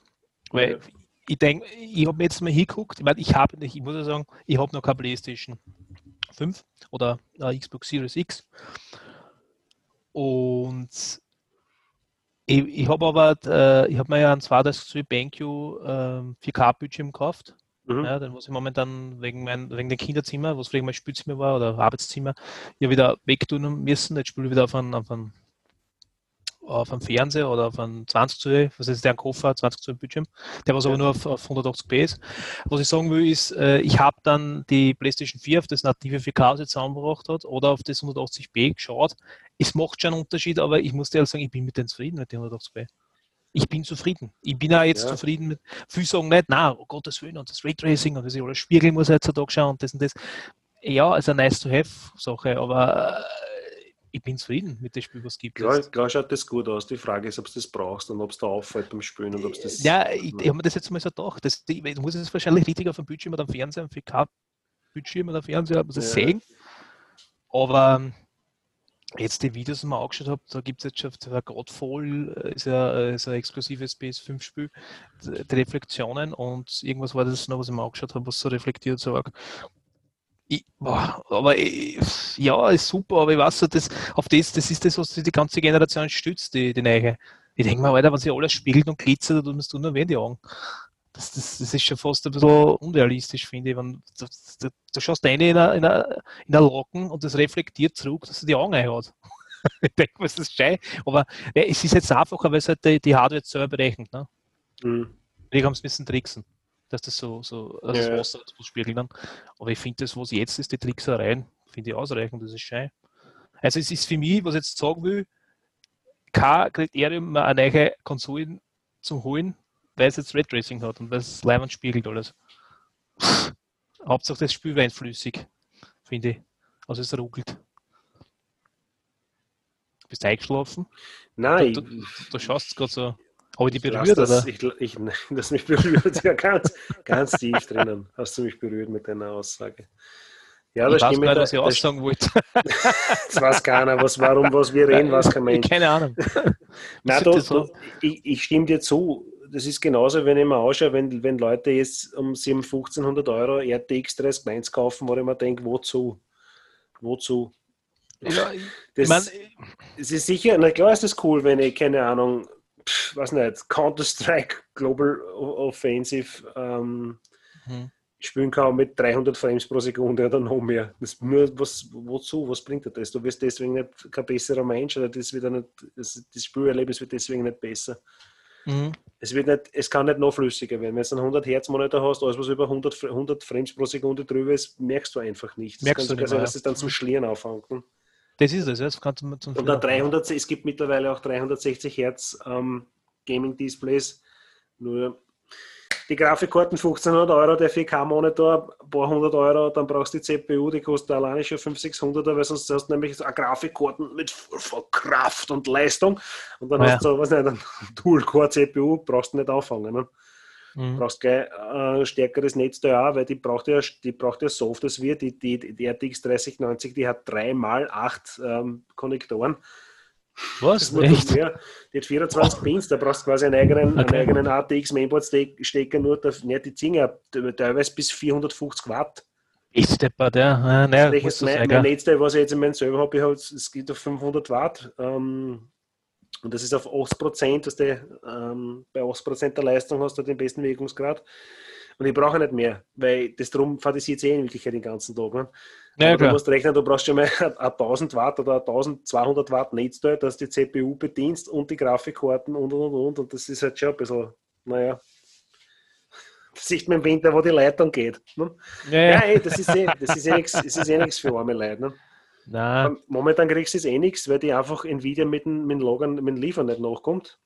Weil ja. ich denke, ich habe mir jetzt mal hingeguckt, ich meine, ich habe nicht, ich muss ja sagen, ich habe noch keine Playstation 5 oder äh, Xbox Series X. Und ich, ich habe aber, äh, ich habe mir ja einen 32 BenQ äh, 4K-Bildschirm gekauft Mhm. Ja, dann muss ich momentan wegen, mein, wegen dem Kinderzimmer, was vielleicht mein Spielzimmer war oder Arbeitszimmer, ja wieder wegtun müssen. Jetzt spiele ich wieder auf einen, auf einen, auf einen Fernseher oder auf einen 20 Zoll, was ist der ein Koffer, 20 Zoll Bildschirm, der was ja. aber nur auf, auf 180p ist. Was ich sagen will, ist, äh, ich habe dann die PlayStation 4 auf das native 4K zusammengebracht hat oder auf das 180p geschaut. Es macht schon einen Unterschied, aber ich muss dir halt sagen, ich bin mit denen zufrieden mit den 180p ich bin zufrieden. Ich bin auch jetzt ja. zufrieden mit. Viele sagen nicht, na, oh Gottes Willen und das Raytracing und das alles Spiegel muss heutzutage schauen und das und das. Ja, ist eine nice to have Sache, aber äh, ich bin zufrieden mit dem Spiel, was es gibt. Klar, klar schaut das gut aus. Die Frage ist, ob du das brauchst und ob es da auffällt beim Spielen und ob das. Ja, ich, ich habe mir das jetzt mal so gedacht. Das, ich, ich muss es wahrscheinlich richtig auf dem Bildschirm oder am Fernseher, am 4K-Bildschirm oder am Fernseher, muss das ja. sehen. Aber jetzt die Videos mal angeschaut habe, da gibt es jetzt schon der Godfall, äh, ist ja äh, ist ein exklusives PS5-Spiel, die Reflexionen und irgendwas war das noch, was ich mir angeschaut habe, was so reflektiert so ich, boah, aber ich, ja, ist super, aber ich weiß das, auf das, das ist das, was die ganze Generation stützt, die, die neue. Ich denke mal, Alter, wenn sie alles spiegelt und glitzert, dann musst du nur weh die Augen das, das, das, ist schon fast ein bisschen unrealistisch, finde ich. Wenn, du, du, du schaust rein in eine, in eine Locken und das reflektiert zurück, dass er die Augen hat. *laughs* ich denke, was ist scheiße. Aber ja, es ist jetzt einfacher, weil es halt die, die Hardware selber berechnet. Ne? Mhm. Wir haben es ein bisschen tricksen, dass das so, so also ja. das Wasser das spiegeln. Aber ich finde, das, was jetzt ist, die Tricksereien, finde ich ausreichend, das ist scheiße. Also es ist für mich, was ich jetzt sagen will, kein Kriterium, eine neue Konsole zu holen, weil es jetzt Red Racing hat und weil es Leimand spiegelt alles. *laughs* Hauptsache das Spiel war flüssig, finde ich. Also es ruckelt. Bist du eingeschlafen? Nein. Du, du, du schaust gerade so. Die Ich lass berührt, das, oder? Ich, ich, *laughs* das mich berührt, ja, ganz, ganz tief drinnen. Hast du mich berührt mit deiner Aussage. Ja, ich da weiß stimme gar ich, nicht, was ich aussagen wollte. *laughs* das weiß keiner, was, warum, was wir reden, weiß kein Mensch. Keine Ahnung. Nein, du, das du, ich, ich stimme dir zu. Das ist genauso, wenn ich mir anschaue, wenn, wenn Leute jetzt um 7, 1500 Euro RTX 3090 kaufen, wo ich mir denke, wozu? Wozu? Ja, Das, mein, es ist sicher, na klar ist das cool, wenn ich, keine Ahnung, pff, was nicht, Counter-Strike Global Offensive ähm, hm. spielen kann mit 300 Frames pro Sekunde oder noch mehr. Das nur, was, wozu? Was bringt dir das? Du wirst deswegen nicht kein besserer Mensch oder das, wird ja nicht, das, das Spielerlebnis wird deswegen nicht besser. Mhm. Es, wird nicht, es kann nicht noch flüssiger werden. Wenn du einen 100 Hertz Monitor hast, alles was über 100, Fr- 100 Frames pro Sekunde drüber ist, merkst du einfach nicht. Es Merkst kann du nicht sein, dass es dann zum Schlieren anfängt. Ne? Das ist es, ja, das kannst du zum Und der 300, es gibt mittlerweile auch 360 Hertz ähm, Gaming-Displays. Nur die Grafikkarten 1500 Euro, der 4K-Monitor, ein paar hundert Euro, dann brauchst du die CPU, die kostet alleine schon 500, 600, weil sonst hast du nämlich so eine Grafikkarten mit Kraft und Leistung. Und dann Ja. hast du was nicht, einen Dual-Core-CPU, brauchst du nicht anfangen. Ne? Mhm. brauchst gleich äh, stärkeres Netz da auch, weil die braucht ja, die braucht ja so, dass wir, die, die, die RTX 3090, die hat 3 mal 8 ähm, Konnektoren. Was? Das Echt? mehr. Die hat 24 Pins, da brauchst du quasi einen eigenen, Okay. einen eigenen ATX Mainboard-Stecker, nur da, ja, die ja teilweise bis 450 Watt. Ich deppert, ja. Äh, naja, das mein, sein, mein gell? Netzteil, was ich jetzt in meinem selber habe, halt, es geht auf 500 Watt. Ähm, und das ist auf 8%, dass du ähm, bei 8% der Leistung hast du den besten Wirkungsgrad. Und ich brauche nicht mehr, weil das drum fantasiert eh in Wirklichkeit den ganzen Tag. Ne? Ja, du musst rechnen, du brauchst schon mal *laughs* ein 1000 Watt oder 1200 Watt Netzteil, dass die CPU bedienst und die Grafikkarten und und und und. Und das ist halt schon ein bisschen, naja, das sieht man im Winter, wo die Leitung geht. Ne? Ja, Ja, ja. ey, das ist eh, das ist eh nichts das ist eh für arme Leute. Ne? Aber Momentan kriegst du es eh nichts, weil die einfach Nvidia mit dem, mit dem Logern, mit dem Liefern nicht nachkommt.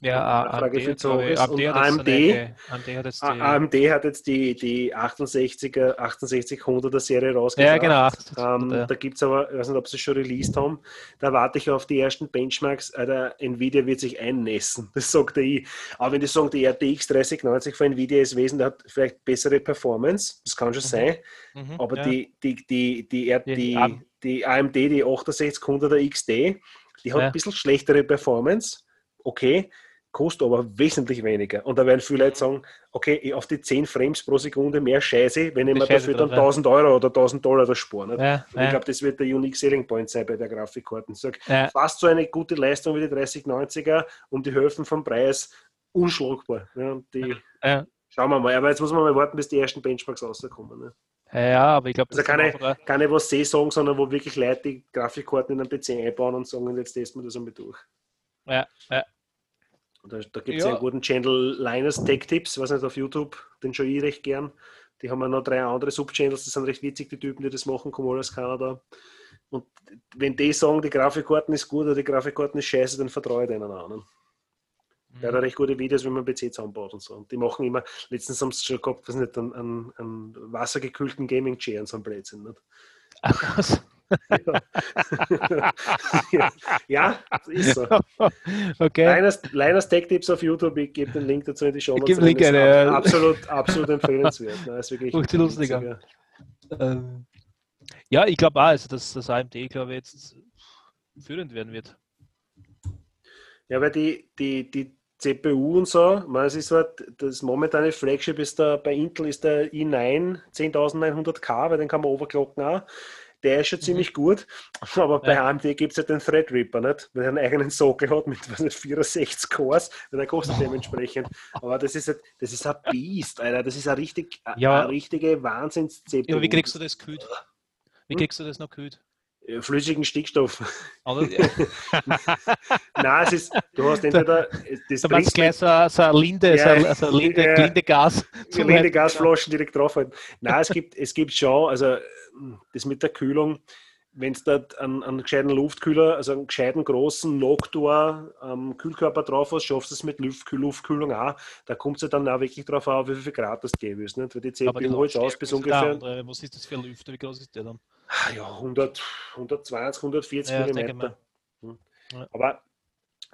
Ja, AMD, AMD hat jetzt AMD? eine- AMD hat jetzt die, AMD hat jetzt die, die 68er, 6800er Serie rausgebracht. ja, genau. Ähm, ja. Da gibt es aber, ich weiß nicht, ob sie schon released haben, da warte ich auf die ersten Benchmarks. Der Nvidia wird sich einnässen, das sagt er ich. Aber wenn die sagen, die RTX 3090 von Nvidia ist wesentlich, hat vielleicht bessere Performance, das kann schon sein, Mhm, aber ja. die, die, die, die, Die die, die AMD, die 6800er XD, die hat ein bisschen schlechtere Performance, okay, kostet aber wesentlich weniger. Und da werden viele Leute sagen, okay, auf die 10 Frames pro Sekunde mehr Scheiße, wenn ich mir dafür dann drauf, ja. 1000 Euro oder 1000 Dollar das spare. nicht? ja, Und ich ja, glaube, das wird der Unique Selling Point sein bei der Grafikkarten. Ich sag, ja. fast so eine gute Leistung wie die 3090er um die Hälfte vom Preis, unschlagbar. Ja, die, Ja. Schauen wir mal, aber jetzt muss man mal warten, bis die ersten Benchmarks rauskommen. Ne? ja, aber ich glaube, Also das keine, einfach, keine was sie sagen, sondern wo wirklich Leute die Grafikkarten in einen PC einbauen und sagen, jetzt testen wir das einmal durch. ja, ja. Und da da gibt es Ja. einen guten Channel Linus Tech Tips, weiß nicht, auf YouTube, den schaue ich recht gern. Die haben ja noch drei andere Subchannels, das sind recht witzig, die Typen, die das machen, kommen aus Kanada. Und wenn die sagen, die Grafikkarten ist gut oder die Grafikkarten ist scheiße, dann vertraue ich denen auch. Ne? Der hat recht gute Videos, wie man PC zusammenbaut und so. Und die machen immer, letztens haben sie schon gehabt, was nicht, einen, einen, einen wassergekühlten Gaming-Chair und so ein Blödsinn. Nicht? Ach, was? Ja, *laughs* ja, das ist so. okay. Linus, Linus Tech Tips auf YouTube, ich gebe den Link dazu in die Show. Ich gebe den. Link ja. Absolut, absolut empfehlenswert. Ne? Ist wirklich sie lustiger. Ähm, ja, ich glaube auch, also dass das AMD, glaube ich, jetzt führend werden wird. Ja, weil die, die, die CPU und so, man, es ist halt, das momentane Flagship ist der, bei Intel ist der i9 10900K, weil den kann man overclocken auch. Der ist schon ziemlich gut, aber bei Mhm. Ja. AMD gibt es ja den Threadripper nicht, weil er einen eigenen Sockel hat mit was nicht, 64 Cores, und der kostet dementsprechend. Aber das ist halt, das ist ein Biest, Alter. Das ist eine, richtig, Ja. eine richtige Wahnsinns-CPU. Ja, wie kriegst du das kühlt? Wie Hm? kriegst du das noch kühlt? Äh, Flüssigen Stickstoff. *laughs* Oder? *laughs* Nein, es ist, du hast entweder, das Da du gleich so, so eine Linde, so, Ja, ein- so ein Linde, ja. Linde Gas. so Linde Gasflaschen direkt draufhalten. Nein, es *laughs* gibt, es gibt schon, also das mit der Kühlung, wenn du da einen, einen gescheiten Luftkühler, also einen gescheiten großen Noctua ähm, Kühlkörper drauf hast, schaffst du es mit Luftkühl Luftkühlung auch. Da kommt es ja dann auch wirklich drauf an, wie viel Grad das geben willst. Nicht? Weil die Aber die CPU holt aus bis ungefähr Andere, was ist das für ein Lüfter? Wie groß ist der dann? Ah, ja, 100, 120, 140 Ja, Millimeter. Hm. Ja. Aber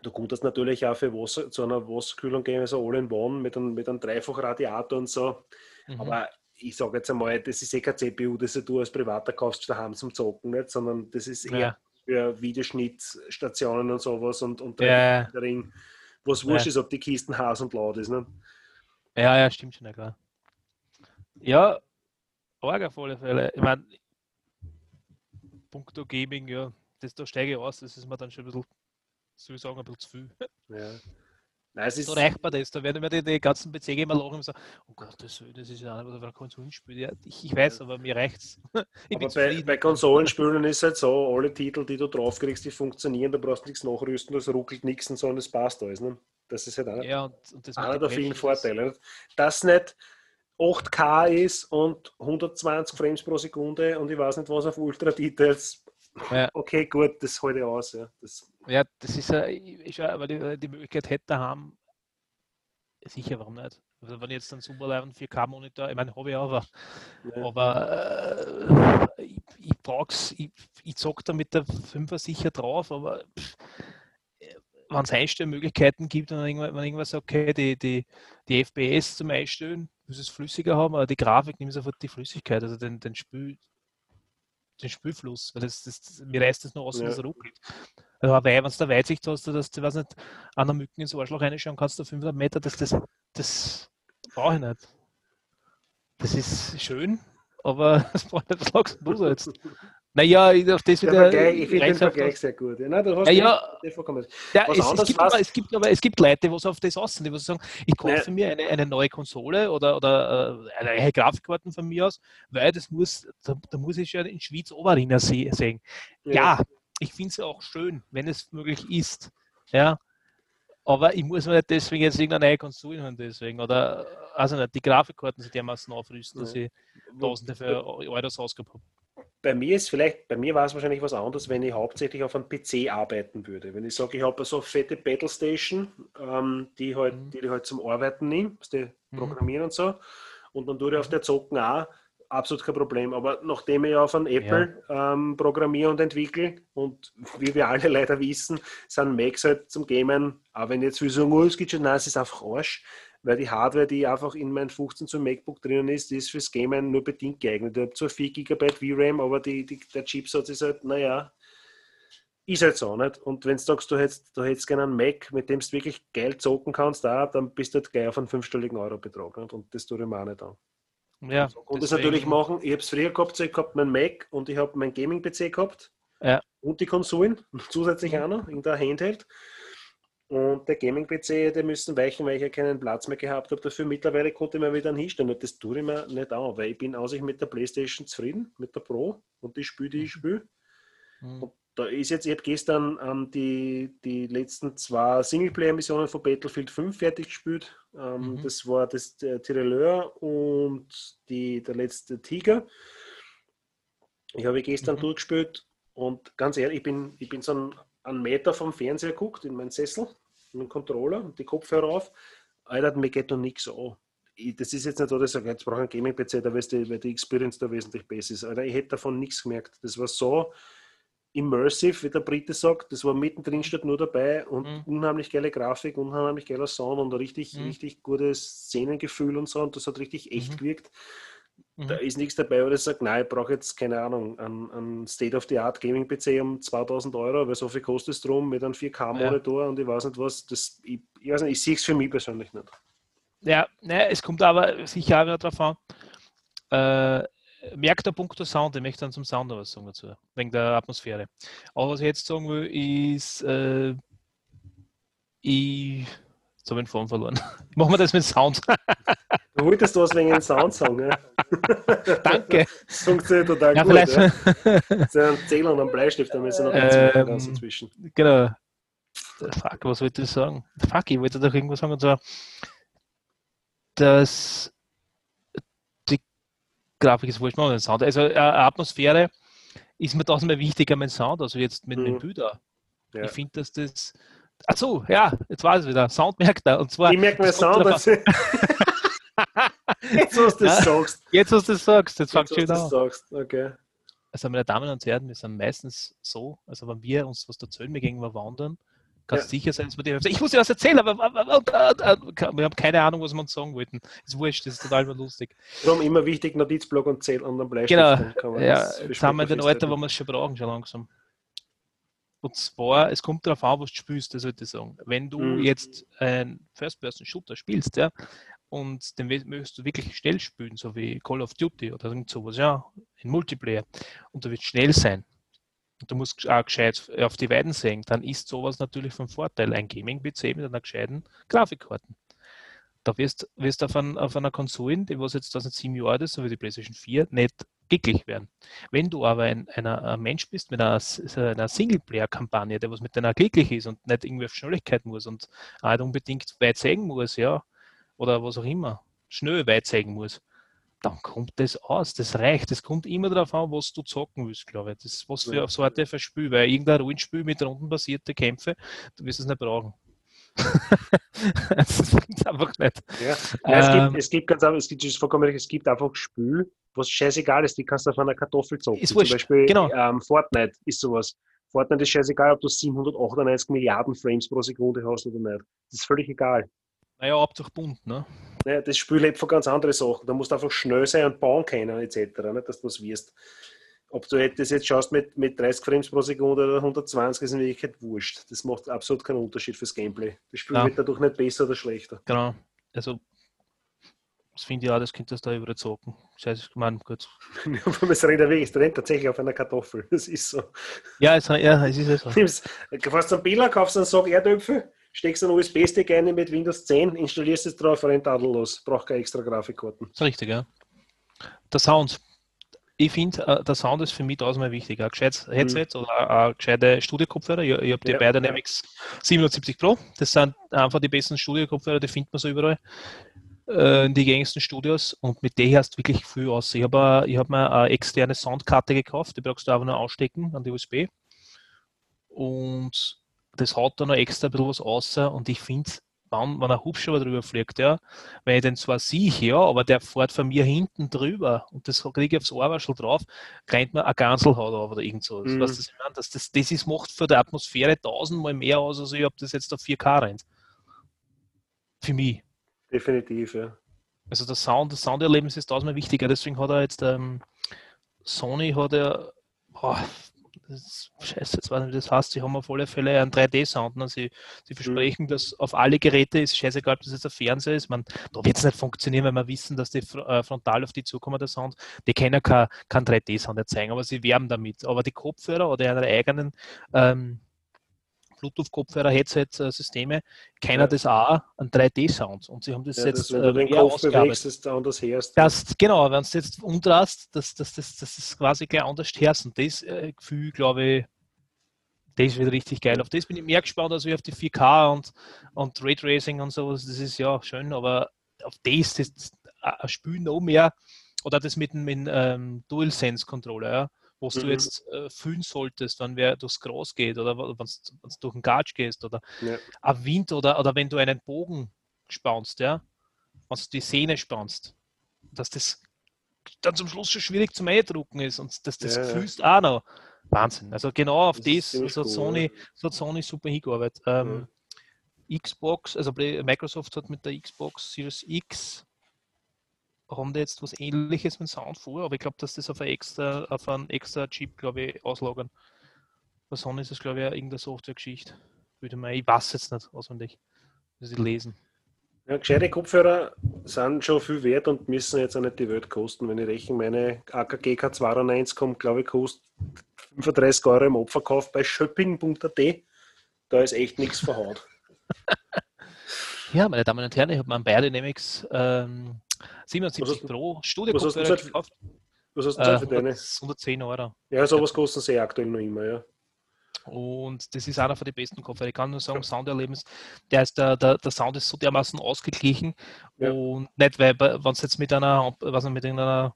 Du konntest natürlich auch für Wasser, zu einer Wasserkühlung gehen, also All-in-One mit einem, mit einem Dreifachradiator und so. Mhm. Aber ich sage jetzt einmal, das ist eh kein CPU, das du als Privater kaufst daheim zum Zocken, nicht? sondern das ist eher ja. für Videoschnittstationen und sowas und, und ja. Ring, was wurscht ist, ob die Kisten heiß und laut ist. Ne? Ja, ja, stimmt schon, ja klar. Ja, arg auf alle Fälle. Ich meine, Punkto Gaming, ja, das, da steige ich aus, das ist mir dann schon ein bisschen, soll ich sagen, ein bisschen zu viel. Ja. Nein, es ist so reicht mir das. Da werden mir die, die ganzen PC-Gamer lachen und sagen, oh Gott, das, das ist ja ein Konsolenspiel. Ja, ich, ich weiß, aber mir reicht's. *laughs* aber bei, bei Konsolenspielen ist es halt so, alle Titel, die du draufkriegst, die funktionieren, da brauchst du nichts nachrüsten, das ruckelt nichts und so und es passt alles. Ne? Das ist halt einer, ja, und, und einer der vielen Vorteile. Das nicht 8K ist und 120 Frames pro Sekunde und ich weiß nicht was auf Ultra Details. Ja. *laughs* Okay, gut, das halte ich aus. Ja, das, ja, das ist ja, weil die, die Möglichkeit hätte haben, sicher, warum nicht? Also wenn ich jetzt einen super live 4K-Monitor, ich meine, habe ich auch, ja. aber äh, ich, ich brauch's, ich, ich zock da mit der 5er sicher drauf, aber wenn es Einstellmöglichkeiten gibt, wenn irgendwann, wenn irgendwas okay, die, die, die FPS zum Einstellen, muss es flüssiger haben, aber die Grafik nimmt sofort die Flüssigkeit, also den, den, Spül, den Spülfluss, weil das, das, mir reißt das nur aus, ja. dass er ruckelt. Also, wenn du da Weitsicht hast, dass du, weiß nicht, an der Mücken ins Arschloch reinschauen kannst, du 500 Meter, das, das, das brauche ich nicht. Das ist schön, aber *laughs* das brauche ich nicht, was sagst du jetzt? *laughs* Naja, auf das wieder. ich finde den Vergleich sehr gut. Ja, nein, du hast ja, ja, ja es, es, gibt aber, es, gibt aber, es gibt Leute, die auf das aussehen, die sagen, ich kaufe mir eine, eine neue Konsole oder, oder äh, eine Grafikkarten von mir aus, weil das muss, da, da muss ich ja in Schwyz Oberriner sehen. Ja, ja ich finde es auch schön, wenn es möglich ist. Ja, aber ich muss mir nicht deswegen jetzt irgendeine neue Konsole haben, deswegen. Oder, also nicht, die Grafikkarten sind dermaßen aufrüsten, dass ich Tausende für Euros ausgegeben habe bei mir ist vielleicht, bei mir war es wahrscheinlich was anderes, wenn ich hauptsächlich auf einem PC arbeiten würde. Wenn ich sage, ich habe so eine fette Battle Station, ähm, die, halt, mhm. die ich halt zum Arbeiten nehme, die mhm. programmieren und so, und dann tue ich auf der Zocken auch, absolut kein Problem. Aber nachdem ich auf einem Apple ja. ähm, programmiere und entwickle, und wie wir alle leider wissen, sind Macs halt zum Gamen, auch wenn jetzt viele sagen, oh, es geht schon, nein, es ist einfach Arsch weil die Hardware, die einfach in meinem 15 zum MacBook drinnen ist, die ist fürs Gamen nur bedingt geeignet. Ich habe zwar 4 GB VRAM, aber die, die, der Chipsatz ist halt, naja, ist halt so, nicht? Und wenn du sagst, du hättest, du hättest gerne einen Mac, mit dem du wirklich geil zocken kannst, da, dann bist du halt gleich auf einen fünfstelligen Euro-Betrag. Und das tue ich mir auch nicht an. Ja, und das natürlich machen, ich habe es früher gehabt, ich habe meinen Mac und ich habe meinen Gaming-PC gehabt ja. und die Konsolen, *laughs* zusätzlich auch noch in der Handheld. Und der Gaming-PC, der müssen weichen, weil ich ja keinen Platz mehr gehabt habe. Dafür mittlerweile konnte ich mir wieder hinstellen. Und das tue ich mir nicht an, weil ich bin aus sich mit der Playstation zufrieden, mit der Pro und die Spiele, die ich spiele. Mhm. Da ist jetzt, ich habe gestern ähm, die, die letzten zwei Singleplayer-Missionen von Battlefield 5 fertig gespielt. Ähm, mhm. Das war das der Tireleur und die, der letzte Tiger. Ich habe gestern mhm. durchgespielt und ganz ehrlich, ich bin, ich bin so ein einen Meter vom Fernseher guckt, in meinen Sessel, in den Controller und die Kopfhörer auf, Alter, mir geht noch nichts an. das ist jetzt nicht so, dass ich sage, jetzt brauche ich einen Gaming-PC, da die, weil die Experience da wesentlich besser ist. Alter, ich hätte davon nichts gemerkt. Das war so immersive, wie der Brite sagt. Das war mittendrin statt nur dabei und mhm. unheimlich geile Grafik, unheimlich geiler Sound und richtig, mhm. richtig gutes Szenengefühl und so. Und das hat richtig echt mhm. gewirkt. Da mhm. ist nichts dabei, wo ich sage, nein, ich brauche jetzt, keine Ahnung, einen, einen State-of-the-Art Gaming-PC um 2000 Euro, weil so viel kostet es drum mit einem 4K-Monitor ja. und ich weiß nicht was. Das, ich, ich, weiß nicht, ich sehe es für mich persönlich nicht. Ja, ne, es kommt aber sicher auch wieder darauf an. Äh, merkt der Punkt der Sound, ich möchte dann zum Sound was sagen dazu, wegen der Atmosphäre. Aber was ich jetzt sagen will, ist, äh, ich Jetzt habe ich den Faden verloren. *laughs* Machen wir das mit Sound. du wolltest was wegen dem Sound sagen, ja? *laughs* Danke. Das funktioniert total ja, gut. Vielleicht. Ja. So ein Zähler und ein Bleistift, da müssen wir noch ähm, ganz dazwischen. Genau. Fuck, was wollte ich sagen? Fuck, ich wollte doch irgendwas sagen, und zwar, dass die Grafik ist wurscht, mal den Sound. Also, äh, Atmosphäre ist mir tausendmal wichtiger als Sound, also jetzt mit, mhm. Bildern. Ja. Ich finde, dass das Achso, ja, jetzt war es wieder. Sound merkt er. Und zwar, ich merke mir Sound. *laughs* jetzt, was du ja, sagst. Jetzt, was du sagst. Jetzt fängt schon an. Sagst. Okay. Also, meine Damen und Herren, wir sind meistens so, also wenn wir uns was erzählen, wir gehen mal wandern, Kannst ja. sicher sein, dass wir dir Ich muss dir was erzählen, aber, aber, aber, wir haben keine Ahnung, was wir uns sagen wollten. Ist wurscht, das ist total lustig. Darum immer wichtig, Notizblock und Zähl an den Bleistift. Genau, ja, jetzt haben wir den Alter, wo wir es schon brauchen, schon langsam. Und zwar, es kommt darauf an, was du spielst, das würde ich sagen. Wenn du mhm. jetzt ein First-Person-Shooter spielst, ja, und den möchtest du wirklich schnell spielen, so wie Call of Duty oder irgend sowas, ja, in Multiplayer, und du willst schnell sein, und du musst auch gescheit auf die Weiden sehen, dann ist sowas natürlich von Vorteil. Ein Gaming-PC mit einer gescheiten Grafikkarten. Da wirst du auf, ein, auf, einer Konsole, die was jetzt 2007 Jahre ist, so wie die PlayStation 4, nicht glücklich werden. Wenn du aber ein, einer, ein Mensch bist mit einer, einer Singleplayer-Kampagne, der was mit deiner glücklich ist und nicht irgendwie auf Schnelligkeit muss und auch unbedingt weit zeigen muss, ja, oder was auch immer, schnell weit zeigen muss, dann kommt das aus. Das reicht. Das kommt immer darauf an, was du zocken willst, glaube ich. Das ist was für ja. Sorte für Spiel, weil irgendein Rollenspiel mit rundenbasierte Kämpfe, du wirst es nicht brauchen. *laughs* das bringt einfach nicht. Ja. Ja, es, gibt, ähm. es gibt ganz einfach, es gibt, vollkommen, es gibt einfach Spiel, was scheißegal ist, die kannst du auf einer Kartoffel zocken. Zum Beispiel genau. ähm, Fortnite ist sowas. Fortnite ist scheißegal, ob du 798 Milliarden Frames pro Sekunde hast oder nicht. Das ist völlig egal. Naja, Hauptsache bunt, ne? Naja, das Spiel lebt von ganz anderen Sachen. Da musst du einfach schnell sein und bauen können, etc., nicht, dass du das wirst. Ob du das jetzt schaust mit, mit 30 Frames pro Sekunde oder 120, ist in Wirklichkeit wurscht. Das macht absolut keinen Unterschied fürs Gameplay. Das Spiel ja. wird dadurch nicht besser oder schlechter. Genau. Also, das finde ich auch, das könnte das da überzogen. Scheiße, ich meine, gut. es rennt, rennt tatsächlich auf einer Kartoffel. *laughs* Das ist so. Ja, es, ja, es ist so. Du fährst einen Billa, kaufst einen Sack Erdöpfel, steckst einen USB-Stick ein mit Windows 10, installierst es drauf, rennt tadellos. Braucht keine extra Grafikkarten. Das ist richtig, ja. Der Sound. Ich finde, äh, der Sound ist für mich tausendmal wichtig. Ein gescheites mhm. Headset mhm. oder ein gescheite Studio-Kopfhörer. Ich, ich habe die ja, Biodynamics ja. 770 Pro. Das sind einfach die besten Studio-Kopfhörer, die findet man so überall äh, in die gängigsten Studios und mit der hast du wirklich viel aus. Ich habe hab mir eine externe Soundkarte gekauft, die brauchst du einfach nur ausstecken an die USB. Und das haut da noch extra ein bisschen was aus und ich finde, wenn, wenn ein Hubschrauber drüber fliegt, ja, wenn ich den zwar sehe, ja, aber der fährt von mir hinten drüber und das kriege ich aufs Ohrwaschel drauf, rennt mir ein Ganselhaut auf oder irgend so. Mhm. Was das, ich meine, das, das, das ist, macht für die Atmosphäre tausendmal mehr aus, als ich ob das jetzt auf 4K rennt. Für mich. Definitiv, ja. Also der Sound, das Sounderlebnis ist tausendmal wichtiger, deswegen hat er jetzt ähm, Sony hat er boah, scheiße, jetzt weiß nicht, das heißt, sie haben auf alle Fälle einen 3D-Sound. Ne? Sie, sie versprechen, mhm. dass auf alle Geräte ist scheißegal, ob das jetzt ein Fernseher ist. Man, da wird es nicht funktionieren, wenn wir wissen, dass die äh, frontal auf die zukommen, der Sound. Die können keinen kein 3D-Sound erzeugen, aber sie werben damit. Aber die Kopfhörer oder ihre eigenen ähm, Bluetooth-Kopfhörer, Headset-Systeme, keiner ja. das auch einen 3D-Sound. Und sie haben das ja, jetzt. Das, wenn du äh, den Kopf bewegst, das du anders hörst. Das, genau, wenn du jetzt umdrehst, dass das, das, das ist quasi gleich anders hörst. Und das äh, Gefühl, glaube ich, das wird richtig geil. Auf das bin ich mehr gespannt als auf die 4K und, und Raytracing und sowas. Das ist ja schön, aber auf das, das ein Spiel noch mehr oder das mit dem ähm, DualSense-Controller, ja was mhm. du jetzt äh, fühlen solltest, wenn wer durchs Gras geht oder wenn du durch den Gatsch gehst oder ja. ein Wind oder, oder wenn du einen Bogen spannst, ja, wenn du die Sehne spannst, dass das dann zum Schluss schon schwierig zum Eindrucken ist und dass das ja. fühlst auch noch. Wahnsinn. Also genau auf das, das so, hat Sony, so hat Sony super hingearbeitet. Ähm, ja. Xbox, also Microsoft hat mit der Xbox Series X haben die jetzt was ähnliches mit Sound vor, aber ich glaube, dass das auf, ein extra, auf einen extra Chip, glaube ich, auslagern. Bei Sony ist es, glaube ich, irgendeine Softwaregeschichte. Würde man, ich weiß jetzt nicht auswendig. Muss ich lesen. Ja, gescheite Kopfhörer sind schon viel wert und müssen jetzt auch nicht die Welt kosten. Wenn ich rechne, meine AKG K92 kommt, glaube ich, kostet 35 Euro im Abverkauf bei shopping.at. Da ist echt nichts verhaut. *laughs* ja, meine Damen und Herren, ich habe meinen Biodynamics ähm, 77 Pro Studio-Kopfhörer gekauft. Was hast du äh, für deine? 110 Euro. Ja, sowas kosten sie aktuell noch immer, ja. Und das ist einer von den besten Kopfhörer. Ich kann nur sagen, ja. Sounderlebnis, der, ist der, der, der Sound ist so dermaßen ausgeglichen ja. und nicht, weil wenn es jetzt mit einer, was mit einer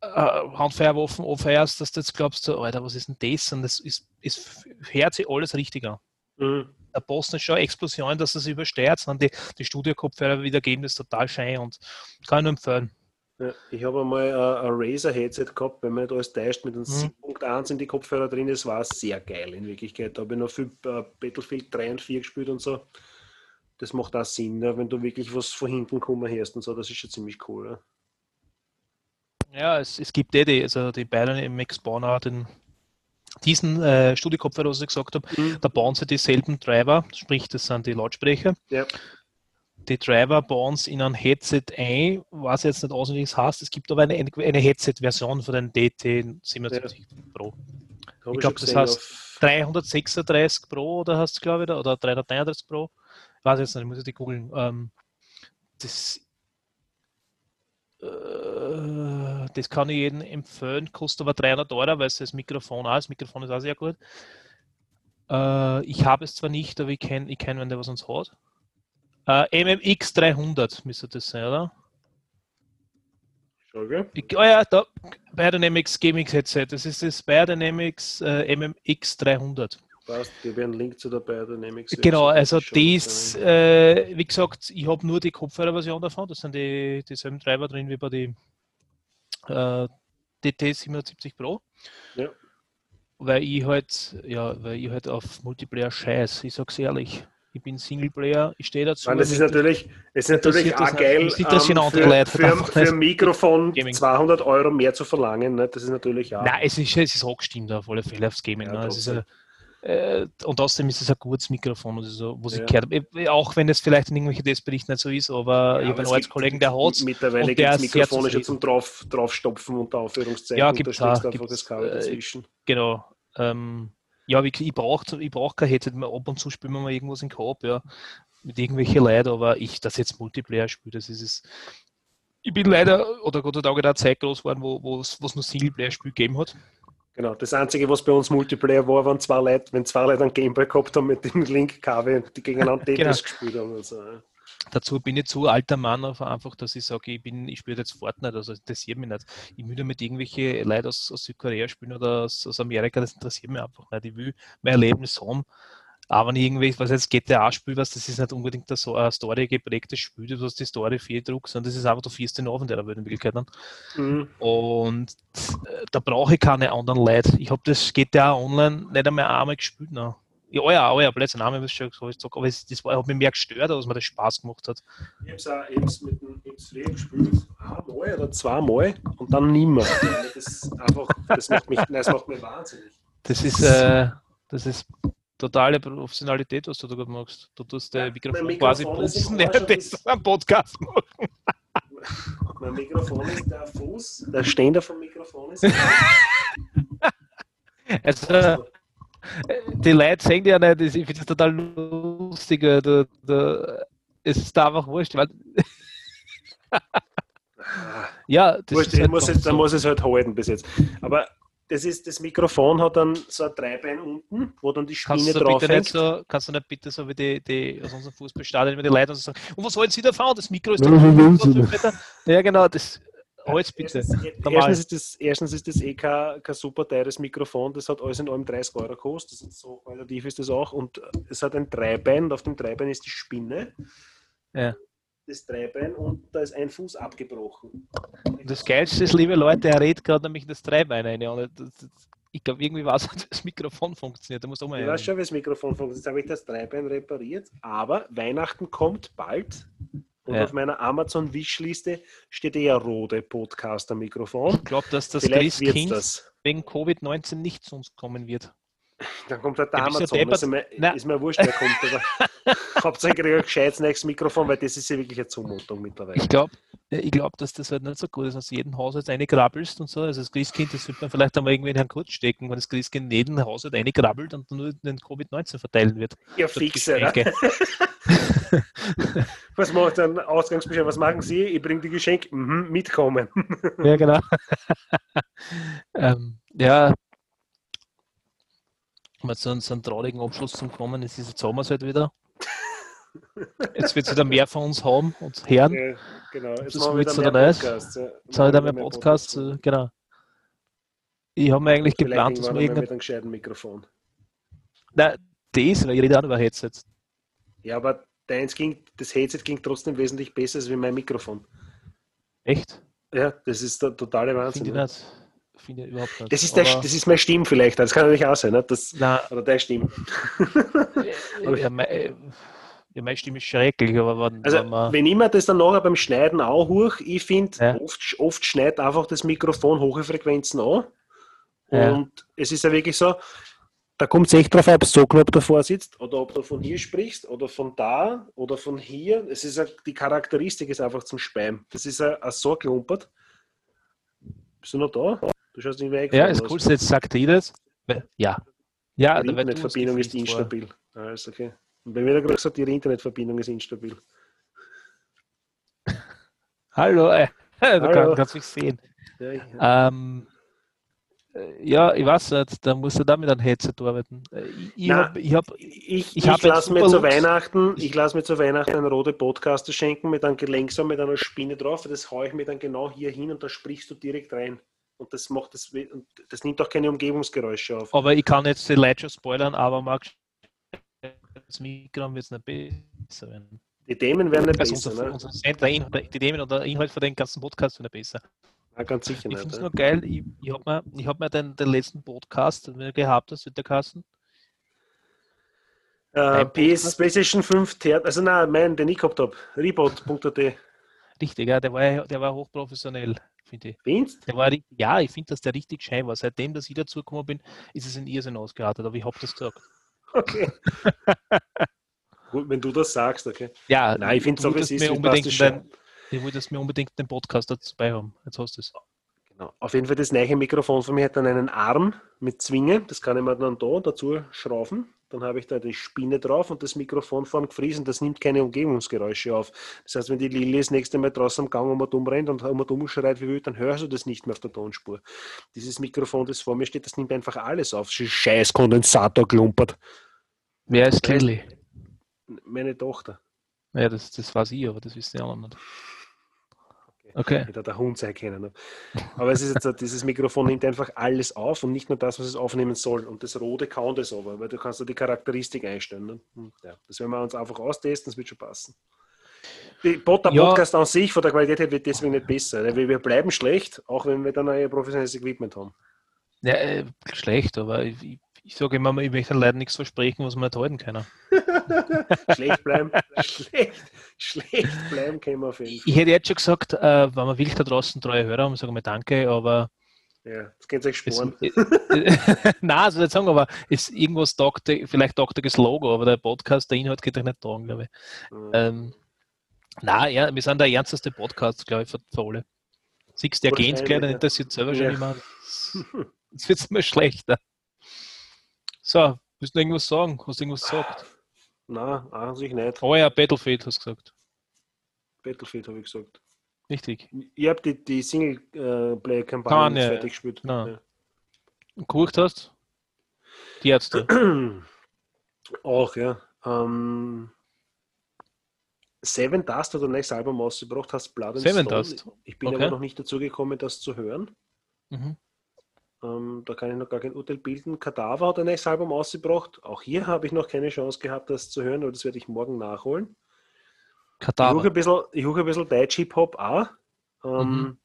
äh, Handfeuerwaffen aufhörst, dass du jetzt glaubst, Alter, was ist denn das? Und das ist, ist hört sich alles richtiger. Mhm der Posten ist schon Explosion, dass es übersteuert, sondern die, die Studio-Kopfhörer wiedergeben das total schön und kann nur empfehlen. Ja, ich habe einmal ein, ein Razer-Headset gehabt, wenn man nicht alles täuscht, mit einem Mhm. 7.1 in die Kopfhörer drin, das war sehr geil in Wirklichkeit. Da habe ich noch viel äh, Battlefield 3 und 4 gespielt und so. Das macht auch Sinn, ja, wenn du wirklich was von hinten kommen hörst und so, das ist schon ziemlich cool. Ja. Ja, es, es gibt eh die, also die beiden im Max Bonner, den, diesen äh, Studiokopfhörer, was ich gesagt habe, Mhm. da bauen sie dieselben Driver, sprich, das sind die Lautsprecher. Ja. Die Driver bauen sie in ein Headset ein, weiß jetzt nicht auswendig, es heißt. Es gibt aber eine, eine Headset-Version von den DT77 Pro. Hab Ich schon glaub, das heißt- auf- 336 Pro oder hast du glaube ich, oder 339 Pro. Ich weiß jetzt nicht, ich muss die googeln. Ähm, das, das kann ich jedem empfehlen, kostet aber 300 Euro, weil es das Mikrofon auch ist. Das Mikrofon ist auch sehr gut. Äh, ich habe es zwar nicht, aber ich kenne, ich kenn, wenn der was uns hat. Äh, MMX 300 müsste das sein, oder? Schau, gell? Ich, oh ja, da, Biodynamics Gaming Headset. Das ist das Biodynamics äh, MMX 300. Passt, ich habe einen Link zu der Biodynamics. Genau, Website also geschaut, das, ja. äh, wie gesagt, ich habe nur die Kopfhörerversion davon. Das sind die dieselben Treiber drin wie bei den äh, DT770 Pro. Ja. Weil ich halt, ja, weil ich halt auf Multiplayer scheiß. Ich sag's ehrlich. Ich bin Singleplayer, ich stehe dazu. Nein, das ist natürlich, es ist natürlich das auch geil, interessieren ähm, für, Leute, für, für ein Mikrofon Gaming. 200 Euro mehr zu verlangen. Ne? Das ist natürlich auch. Nein, es ist, es ist angestimmt auf alle Fälle aufs Gaming. Ja, ne? Es äh, und außerdem ist es ein gutes Mikrofon, also so, was Ja. ich gehört habe. Auch wenn es vielleicht in irgendwelchen Testberichten nicht so ist, aber Ja, ich habe einen es Arbeitskollegen, gibt- der hat Mittlerweile und gibt der es Mikrofone schon zum drauf, draufstopfen unter Anführungszeichen. Ja, auch, du einfach das Kabel äh, dazwischen. Genau. Ähm, ja, wie- ich brauche ich brauch kein Headset mehr. Ab und zu spielen wir mal irgendwas in Coop, ja. Mit irgendwelchen Leuten, aber ich, das jetzt Multiplayer spiele, das ist es. Ich bin leider, oder Gott sei Dank, in einer Zeit groß geworden, wo wo es nur Singleplayer-Spiel gegeben hat. Genau, das Einzige, was bei uns Multiplayer war, waren zwei Leute, wenn zwei Leute einen Gameboy gehabt haben mit dem Link-Kabel, die gegeneinander *laughs* Tetris Genau. gespielt haben. Und so. ja. Dazu bin ich zu alter Mann, einfach, dass ich sage, ich bin, ich spiele jetzt Fortnite, also das interessiert mich nicht. Ich will damit irgendwelche Leute aus, aus Südkorea spielen oder aus, aus Amerika, das interessiert mich einfach nicht. Ich will mein Erlebnis haben. Aber wenn irgendwie, was jetzt GTA spiele, was das ist nicht unbedingt so ein Story geprägtes Spiel, du hast die Story viel Druck, sondern das ist einfach, du fährst den in der Welt in Wirklichkeit. Dann. Mhm. Und äh, da brauche ich keine anderen Leute. Ich habe das GTA online nicht einmal einmal gespielt. Noch. Ja, ja, oh ja, Blödsinn, einmal habe ich schon gesagt, aber es, das war, hat mich mehr gestört, als mir das Spaß gemacht hat. Ich habe es auch eben's mit dem früher gespielt, einmal oder zweimal und dann nimmer. *laughs* Das, einfach, das, macht mich, das macht mich wahnsinnig. Das ist, äh, das ist totale Professionalität, was du da gerade machst. Du tust Ja, der Mikrofon, quasi Mikrofon im putzen, das- du einen Podcast machst. *laughs* Mein Mikrofon ist der Fuß, der Ständer vom Mikrofon ist. *laughs* Also, äh, die Leute sehen ja nicht, ich finde das total lustig. äh, Da, da, es ist da einfach wurscht. Weil, *laughs* ja, das Wurscht, ist halt muss ganz jetzt, dann so. muss ich es halt halten bis jetzt. Aber das, ist, das Mikrofon hat dann so ein Dreibein unten, wo dann die Spinne drauf hängt. so, kannst du nicht bitte so wie die, die aus unserem Fußballstadion immer die Leute und so sagen, und was wollen Sie davon? Das Mikro ist Ja, doch wie wollen Sie 5 Meter. Ja, genau, das Holz bitte. Erstens, erstens, ist das, erstens ist das eh kein, kein super teures Mikrofon, das hat alles in allem 30 Euro gekostet, das ist so relativ ist das auch. Und es hat ein Dreibein, und auf dem Dreibein ist die Spinne. Ja. Das Dreibein und da ist ein Fuß abgebrochen. Das Geilste ist, liebe Leute, er redet gerade nämlich das Dreibein rein. Und das, das, ich glaube, irgendwie weiß er, *laughs* das Mikrofon funktioniert. Da muss auch mal Ich weiß schon, wie das Mikrofon funktioniert. Jetzt habe ich das Dreibein repariert, aber Weihnachten kommt bald. Und Ja. auf meiner Amazon-Wishliste steht eher Rode Podcaster-Mikrofon. Ich glaube, dass das Vielleicht Christkind das. wegen Covid-19 nicht zu uns kommen wird. Dann kommt halt der Ja, Amazon. deppert? Ist mir, Nein. ist mir wurscht, wer kommt. Aber Hauptsache ich ein gescheites nächstes Mikrofon, weil das ist ja wirklich eine Zumutung mittlerweile. Ich glaube, ich glaub, dass das halt nicht so gut ist, dass du jeden Haushalt eine krabbelst und so. Also das Christkind, das wird man vielleicht einmal irgendwie in Herrn Kurz stecken, wenn das Christkind in jeden Haushalt eine krabbelt und nur den Covid-19 verteilen wird. Ja. Ne? Geschenke. *laughs* Was macht dann Ausgangsbescheid? Was machen Sie? Ich bringe die Geschenke. Mhm, mitkommen. Ja, genau. *laughs* ähm, ja, um jetzt so einen, so einen traurigen Abschluss zu kommen, es ist jetzt Sommer halt wieder. Jetzt wird es wieder mehr von uns haben und hören. Ja, genau. Jetzt Das machen wir wieder mehr? Podcasts. Ja. Jetzt habe ich da Machen mehr wir Podcasts, Podcasts. äh, genau. Ich habe mir eigentlich Vielleicht geplant, dass wir irgendein. mit einem gescheiten Mikrofon. Nein, das, weil ich rede auch über Headsets. Ja, aber deins ging, das Headset ging trotzdem wesentlich besser als wie mein Mikrofon. Echt? Ja, das ist der totale Wahnsinn. Finde ich nicht. Finde ich überhaupt nicht. Das ist, der, Aber- das ist meine Stimme vielleicht, das kann natürlich auch sein. Ne? Das, Nein, oder der Stimme. *laughs* ja, meine, ja, meine Stimme ist schrecklich, aber wenn, Also, wenn man, wenn ich mir das dann nachher beim Schneiden auch hoch, ich finde, Ja. oft, oft schneidet einfach das Mikrofon hohe Frequenzen an. Ja. Und es ist ja wirklich so, da kommt es echt drauf an, ob du so knapp davor sitzt oder ob du von hier sprichst oder von da oder von hier. Es ist ja, die Charakteristik ist einfach zum Spam. Das ist ja so klumpert. Bist du noch da? Du schaust nicht weg. ja, ist cool, jetzt sagt das. Ja. Ja, Die Internetverbindung ist instabil. Ah, ist okay. Und bei mir hat er gerade gesagt, ihre Internetverbindung ist instabil. *laughs* Hallo, äh, *laughs* du Hallo. kann- kannst mich sehen. Ja, ich, Ähm, äh, ja, ich weiß nicht, da musst du da mit einem Headset arbeiten. Äh, Ich, Na, habe ich hab, Ich, Ich ich, lasse mir zu. Weihnachten, ich lasse mir zu Weihnachten einen rote Podcaster schenken mit einem Gelenksam, mit einer Spinne drauf. Das haue ich mir dann genau hier hin und da sprichst du direkt rein. Und das macht das, das nimmt auch keine Umgebungsgeräusche auf. aber ich kann jetzt die Leute schon spoilern, aber Marc, das Mikro wird es nicht besser werden. Die Themen werden nicht Also besser, unser, ne? unser Cent- der Inhalt, die Themen oder Inhalt von den ganzen Podcasts werden besser. Ja, ganz sicher Ich finde es nur geil, ich, ich habe mir, ich hab mir den, den letzten Podcast den wir gehabt, das wird der Kasten. Äh, Ein PS? PlayStation 5, Ter also nein, mein, den ich gehabt habe. Reboot.at. Richtig, ja, der war, ja- der war hochprofessionell, finde ich. Findest Der war, ja, ich finde, dass der richtig schein war. Seitdem, dass ich dazugekommen bin, ist es in Irrsinn ausgeartet, aber ich habe das gesagt. *laughs* Okay. Gut, wenn du das sagst, okay. Ja, Nein, ich finde es auch, es ist unbedingt den, ich wollte mir unbedingt den Podcast dazu bei haben. Jetzt hast du es. Genau. Auf jeden Fall das neue Mikrofon von mir hat dann einen Arm mit Zwinge. Das kann ich mir dann da dazu schrauben. Dann habe ich da die Spinne drauf und das Mikrofon vorn gefriesen. Das nimmt keine Umgebungsgeräusche auf. Das heißt, wenn die Lilly das nächste Mal draußen am Gang um und um rennt und um und um schreit wie wild, dann hörst du das nicht mehr auf der Tonspur. Dieses Mikrofon, das vor mir steht, das nimmt einfach alles auf. Scheiß Kondensator klumpert. Wer ist Kelly? Meine Tochter. Ja, das, das weiß ich, aber das wissen die anderen nicht. Okay. Hätte der Hund sein können. Ne? Aber es ist jetzt, so, dieses Mikrofon nimmt einfach alles auf und nicht nur das, was es aufnehmen soll. Und das Rote kann das aber, weil du kannst da die Charakteristik einstellen. Ne? Hm, Ja, das werden wir uns einfach austesten, das wird schon passen. Die der Ja. Podcast an sich von der Qualität her wird deswegen nicht besser. ne? Wir wir bleiben schlecht, auch wenn wir dann ein professionelles Equipment haben. Ja, äh, schlecht, aber ich, ich, sage immer, ich möchte Leuten nichts versprechen, was wir nicht halten können. *laughs* Schlecht bleiben, schlecht, schlecht bleiben können wir auf jeden Fall. Ich hätte jetzt schon gesagt, äh, wenn wir wirklich da draußen treue Hörer haben, sagen wir Danke, aber Ja, das könnt ihr euch es, sparen. äh, *laughs* nein, also nicht sagen, aber es irgendwas taugt, vielleicht taugt das Logo, aber der Podcast, der Inhalt geht euch nicht tragen, glaube ich. Ähm, nein, ja, wir sind der ernsteste Podcast, glaube ich, für, für alle. Siehst du, der Agent gleich, ja. interessiert selber schon Ja. immer. Jetzt *laughs* wird es immer schlechter. So, willst du irgendwas sagen? Hast du irgendwas gesagt? Nein, an sich nicht. Oh ja, Battlefield hast du gesagt. Battlefield habe ich gesagt. Richtig. Ich habe die, die Singleplayer-Kampagne fertig gespielt. Ja. Und geguckt hast? Die Ärzte. *clears throat* Auch, ja. Ähm, Seven Dust hat ein neues Album ausgebracht, hast Blood and Seven Stone. Dust. Ich bin Okay. aber noch nicht dazu gekommen, das zu hören. Mhm. Ähm, da kann ich noch gar kein Urteil bilden. Kadaver hat ein neues Album ausgebracht. Auch hier habe ich noch keine Chance gehabt, das zu hören, aber das werde ich morgen nachholen. Ich huche Kadaver. ein bisschen, ich ein bisschen Deutsch Hip-Hop auch. Ähm, Mhm.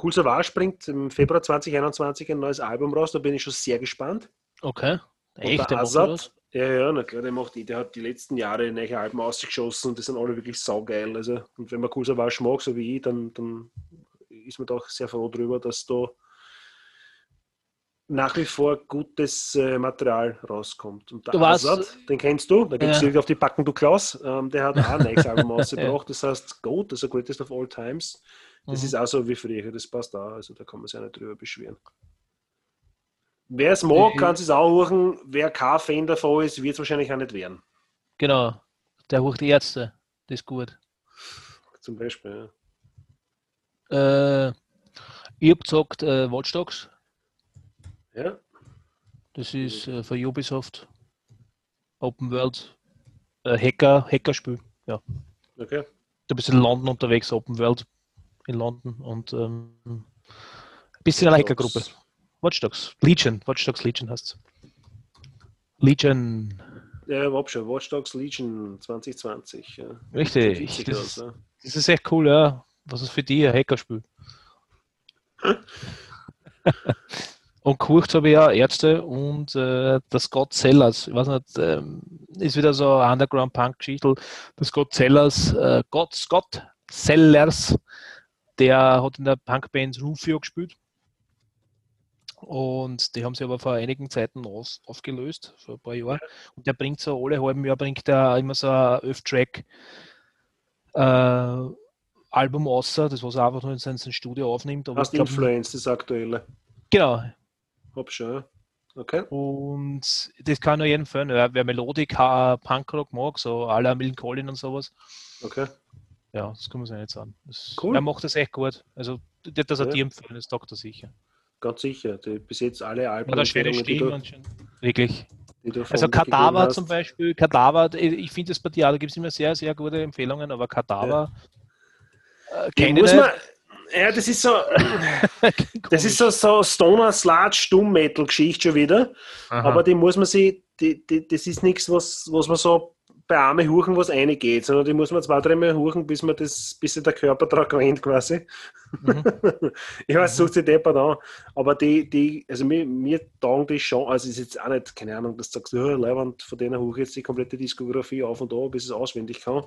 Cool Savage bringt im Februar 2021 ein neues Album raus, da bin ich schon sehr gespannt. Okay. Echt? der Azad, ja, ja, na klar, der macht die, der hat die letzten Jahre neue Alben ausgeschossen und die sind alle wirklich saugeil. Also, und wenn man Cool Savage mag, so wie ich, dann, dann ist man doch sehr froh darüber, dass da nach wie vor gutes äh, Material rauskommt. Und der Du warst- Azad, den kennst du, da gibst Ja. du auf die Backen, du Klaus, ähm, der hat auch ein neues *laughs* Album ausgebracht, das heißt Goat, also Greatest of All Times. Das Mhm. ist auch so wie früher, das passt auch, also da kann man sich auch nicht drüber beschweren. Wer es mag, Mhm. kann es auch machen. Wer kein Fan davon ist, wird es wahrscheinlich auch nicht werden. Genau. Der hocht die Ärzte. Das ist gut. Zum Beispiel. Äh, ich habe gesagt äh, Watch Dogs. Ja. ja. Das ist äh, von Ubisoft. Open World. Äh, Hacker, Hackerspiel. Okay. Du bist in London unterwegs, Open World in London und ähm, ein bisschen eine Hackergruppe. Watch Dogs. Legion. Watch Dogs Legion heißt Legion. Ja, überhaupt schon. Watch Dogs Legion 2020. Ja. Richtig. witzig Das, aus, ist- ja. das ist echt cool, ja. Was ist für dich ein Hackerspiel? *laughs* Und gekocht habe ich ja Ärzte und äh, das Scott Sellers. Ich weiß nicht, ähm, ist wieder so eine Underground-Punk-Geschichte. Das Scott Sellers, äh, Gott, Scott Sellers, der hat in der Punkband Rufio gespielt. Und die haben sie aber vor einigen Zeiten aus, aufgelöst, vor ein paar Jahren. Und der bringt so alle halben Jahr bringt er immer so ein 11-Track äh, Album außer, das was er einfach nur in seinem Studio aufnimmt. Aber Hast Influence, das aktuelle. Genau. Hab schon, ja. Okay. Und das kann nur jeden Fall, ja, wer Melodik, Punkrock mag, so à la Millen Collin und sowas. Okay. Ja, das kann man sich nicht sagen. Das, Cool. Er macht das echt gut. Also, das er Ja. dir empfehlen, das sagt er sicher. Ganz sicher. Die, bis jetzt alle Alben, Hat eine schöne die Stimme du, und schon. Wirklich. Also Kadaver zum Beispiel, Kadaver, ich finde das bei dir, da gibt es immer sehr, sehr gute Empfehlungen, aber Kadaver äh, Die kenne muss ich man, ja, das ist so, *laughs* das ist so, so Stoner Sludge Doom Metal Geschichte schon wieder. Aha. Aber die muss man sich, die, die, das ist nichts, was, was man so bei Arme huchen, was reingeht, sondern die muss man zwei, dreimal huchen, bis man das, bis sich der Körper daran gewöhnt quasi. Mhm. *laughs* ich weiß, sucht sich deppert an. Aber die, die, also mir, mir taugen die schon, also ist jetzt auch nicht, keine Ahnung, dass du sagst, ja, Leibwand, von denen huche ich jetzt die komplette Diskografie auf und da, bis es auswendig kann.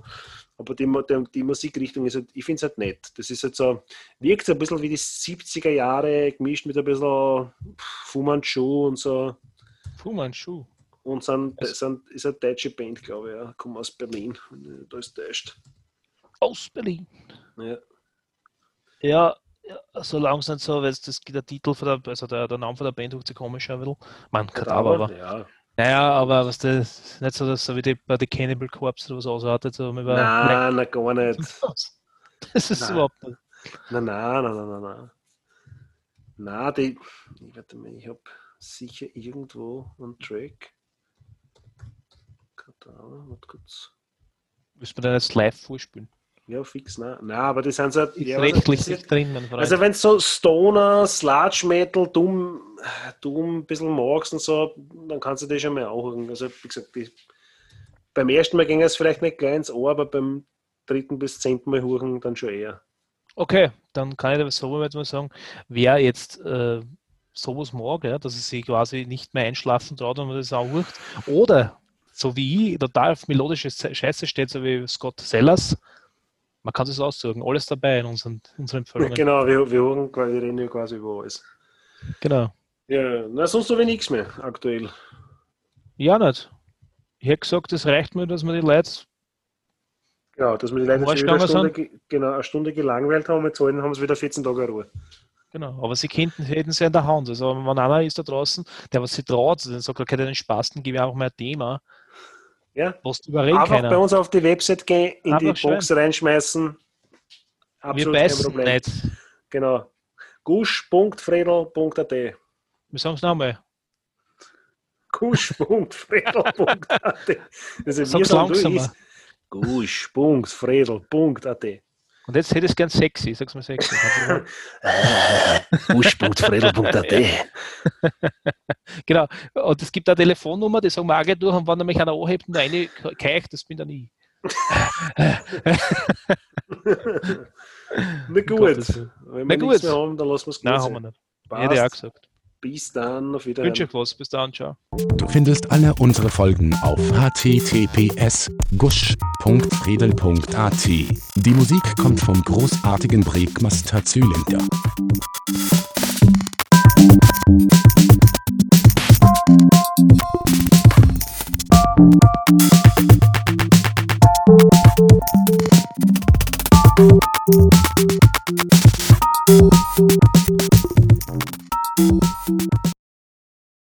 Aber die, die, die Musikrichtung ist halt, ich finde es halt nett. Das ist halt so, wirkt so ein bisschen wie die 70er Jahre, gemischt mit ein bisschen Fu Manchu und so. Puh, mein Schuh. Und sind, Also- sind, ist eine deutsche Band, glaube ich, ja. Kommen aus Berlin. Da ist täuscht. Aus Berlin. Ja. Ja, es nicht so, weil es das der Titel von der, also der, der Name von der Band hört sich komisch an, ein bisschen. Man, Kadaver, aber. Ja. Naja, aber was das nicht so, dass so wie die, bei The Cannibal Corpse oder was ausartet, so mit Nein, nein, gar nicht. *laughs* Das ist Nein. überhaupt nicht. Nein, nein, nein, nein, nein, nein. Nein, die, ich, warte mal, ich habe sicher irgendwo einen Track. Kadaver, warte kurz. Müssen wir dann jetzt live vorspielen? Ja, fix, nein. Nein, aber die sind so. Ist ja, was rechtlich nicht drin, mein Freund. Also wenn du so Stoner, Sludge Metal, dumm, dumm ein bisschen magst und so, dann kannst du das schon mal anhören. Also wie gesagt, die, beim ersten Mal ging es vielleicht nicht gleich ins Ohr, aber beim dritten bis zehnten Mal hören dann schon eher. Okay, dann kann ich das so jetzt mal sagen, wer jetzt äh, sowas mag, ja, dass es sich quasi nicht mehr einschlafen traut und man das auch hört, oder so wie ich total auf melodische Scheiße steht, so wie Scott Sellers, man kann es aussuchen, alles dabei in unseren, unseren Empfehlungen. Genau, wir, wir hören wir reden ja quasi über alles. Genau. Ja, na, sonst habe ich nichts mehr aktuell. Ja, nicht. Ich hätte gesagt, es reicht mir, dass man die Leute Genau, dass wir die Leute wieder eine Stunde, ge- genau, eine Stunde gelangweilt haben, jetzt heute haben sie wieder 14 Tage Ruhe. Genau, aber sie könnten, hätten sie in der Hand. Also wenn einer ist da draußen, der was sie traut, dann sagt, okay, den Spaß, dann gebe ich einfach mal ein Thema, Ja? was du überreden Einfach keiner. bei uns auf die Website gehen, in die Einfach Box reinschmeißen. Wir Absolut kein beißen Problem. nicht. Genau. gusch.fredel.at Wir sagen es nochmal. gusch.fredel.at Also *laughs* Sag's wir sagen, du langsamer. ist gusch.fredel.at Und jetzt hätte ich es gern sexy, sag's mal sexy. gusch.fredel.at *laughs* genau. Und es gibt eine Telefonnummer, die sagen wir auch gleich durch und wenn er mich einer anhebt und eine keicht, das bin dann ich. *laughs* Na gut. Wenn Na wir nichts gut. mehr haben, dann lassen wir es gut Nein, haben sein. wir nicht. Hätte ich auch Passt. gesagt. Bis dann, auf Ich wünsche Wiedersehen. euch was. Bis dann, ciao. Du findest alle unsere Folgen auf https gusch.friedel.at. Die Musik kommt vom großartigen Breakmaster Zylinder.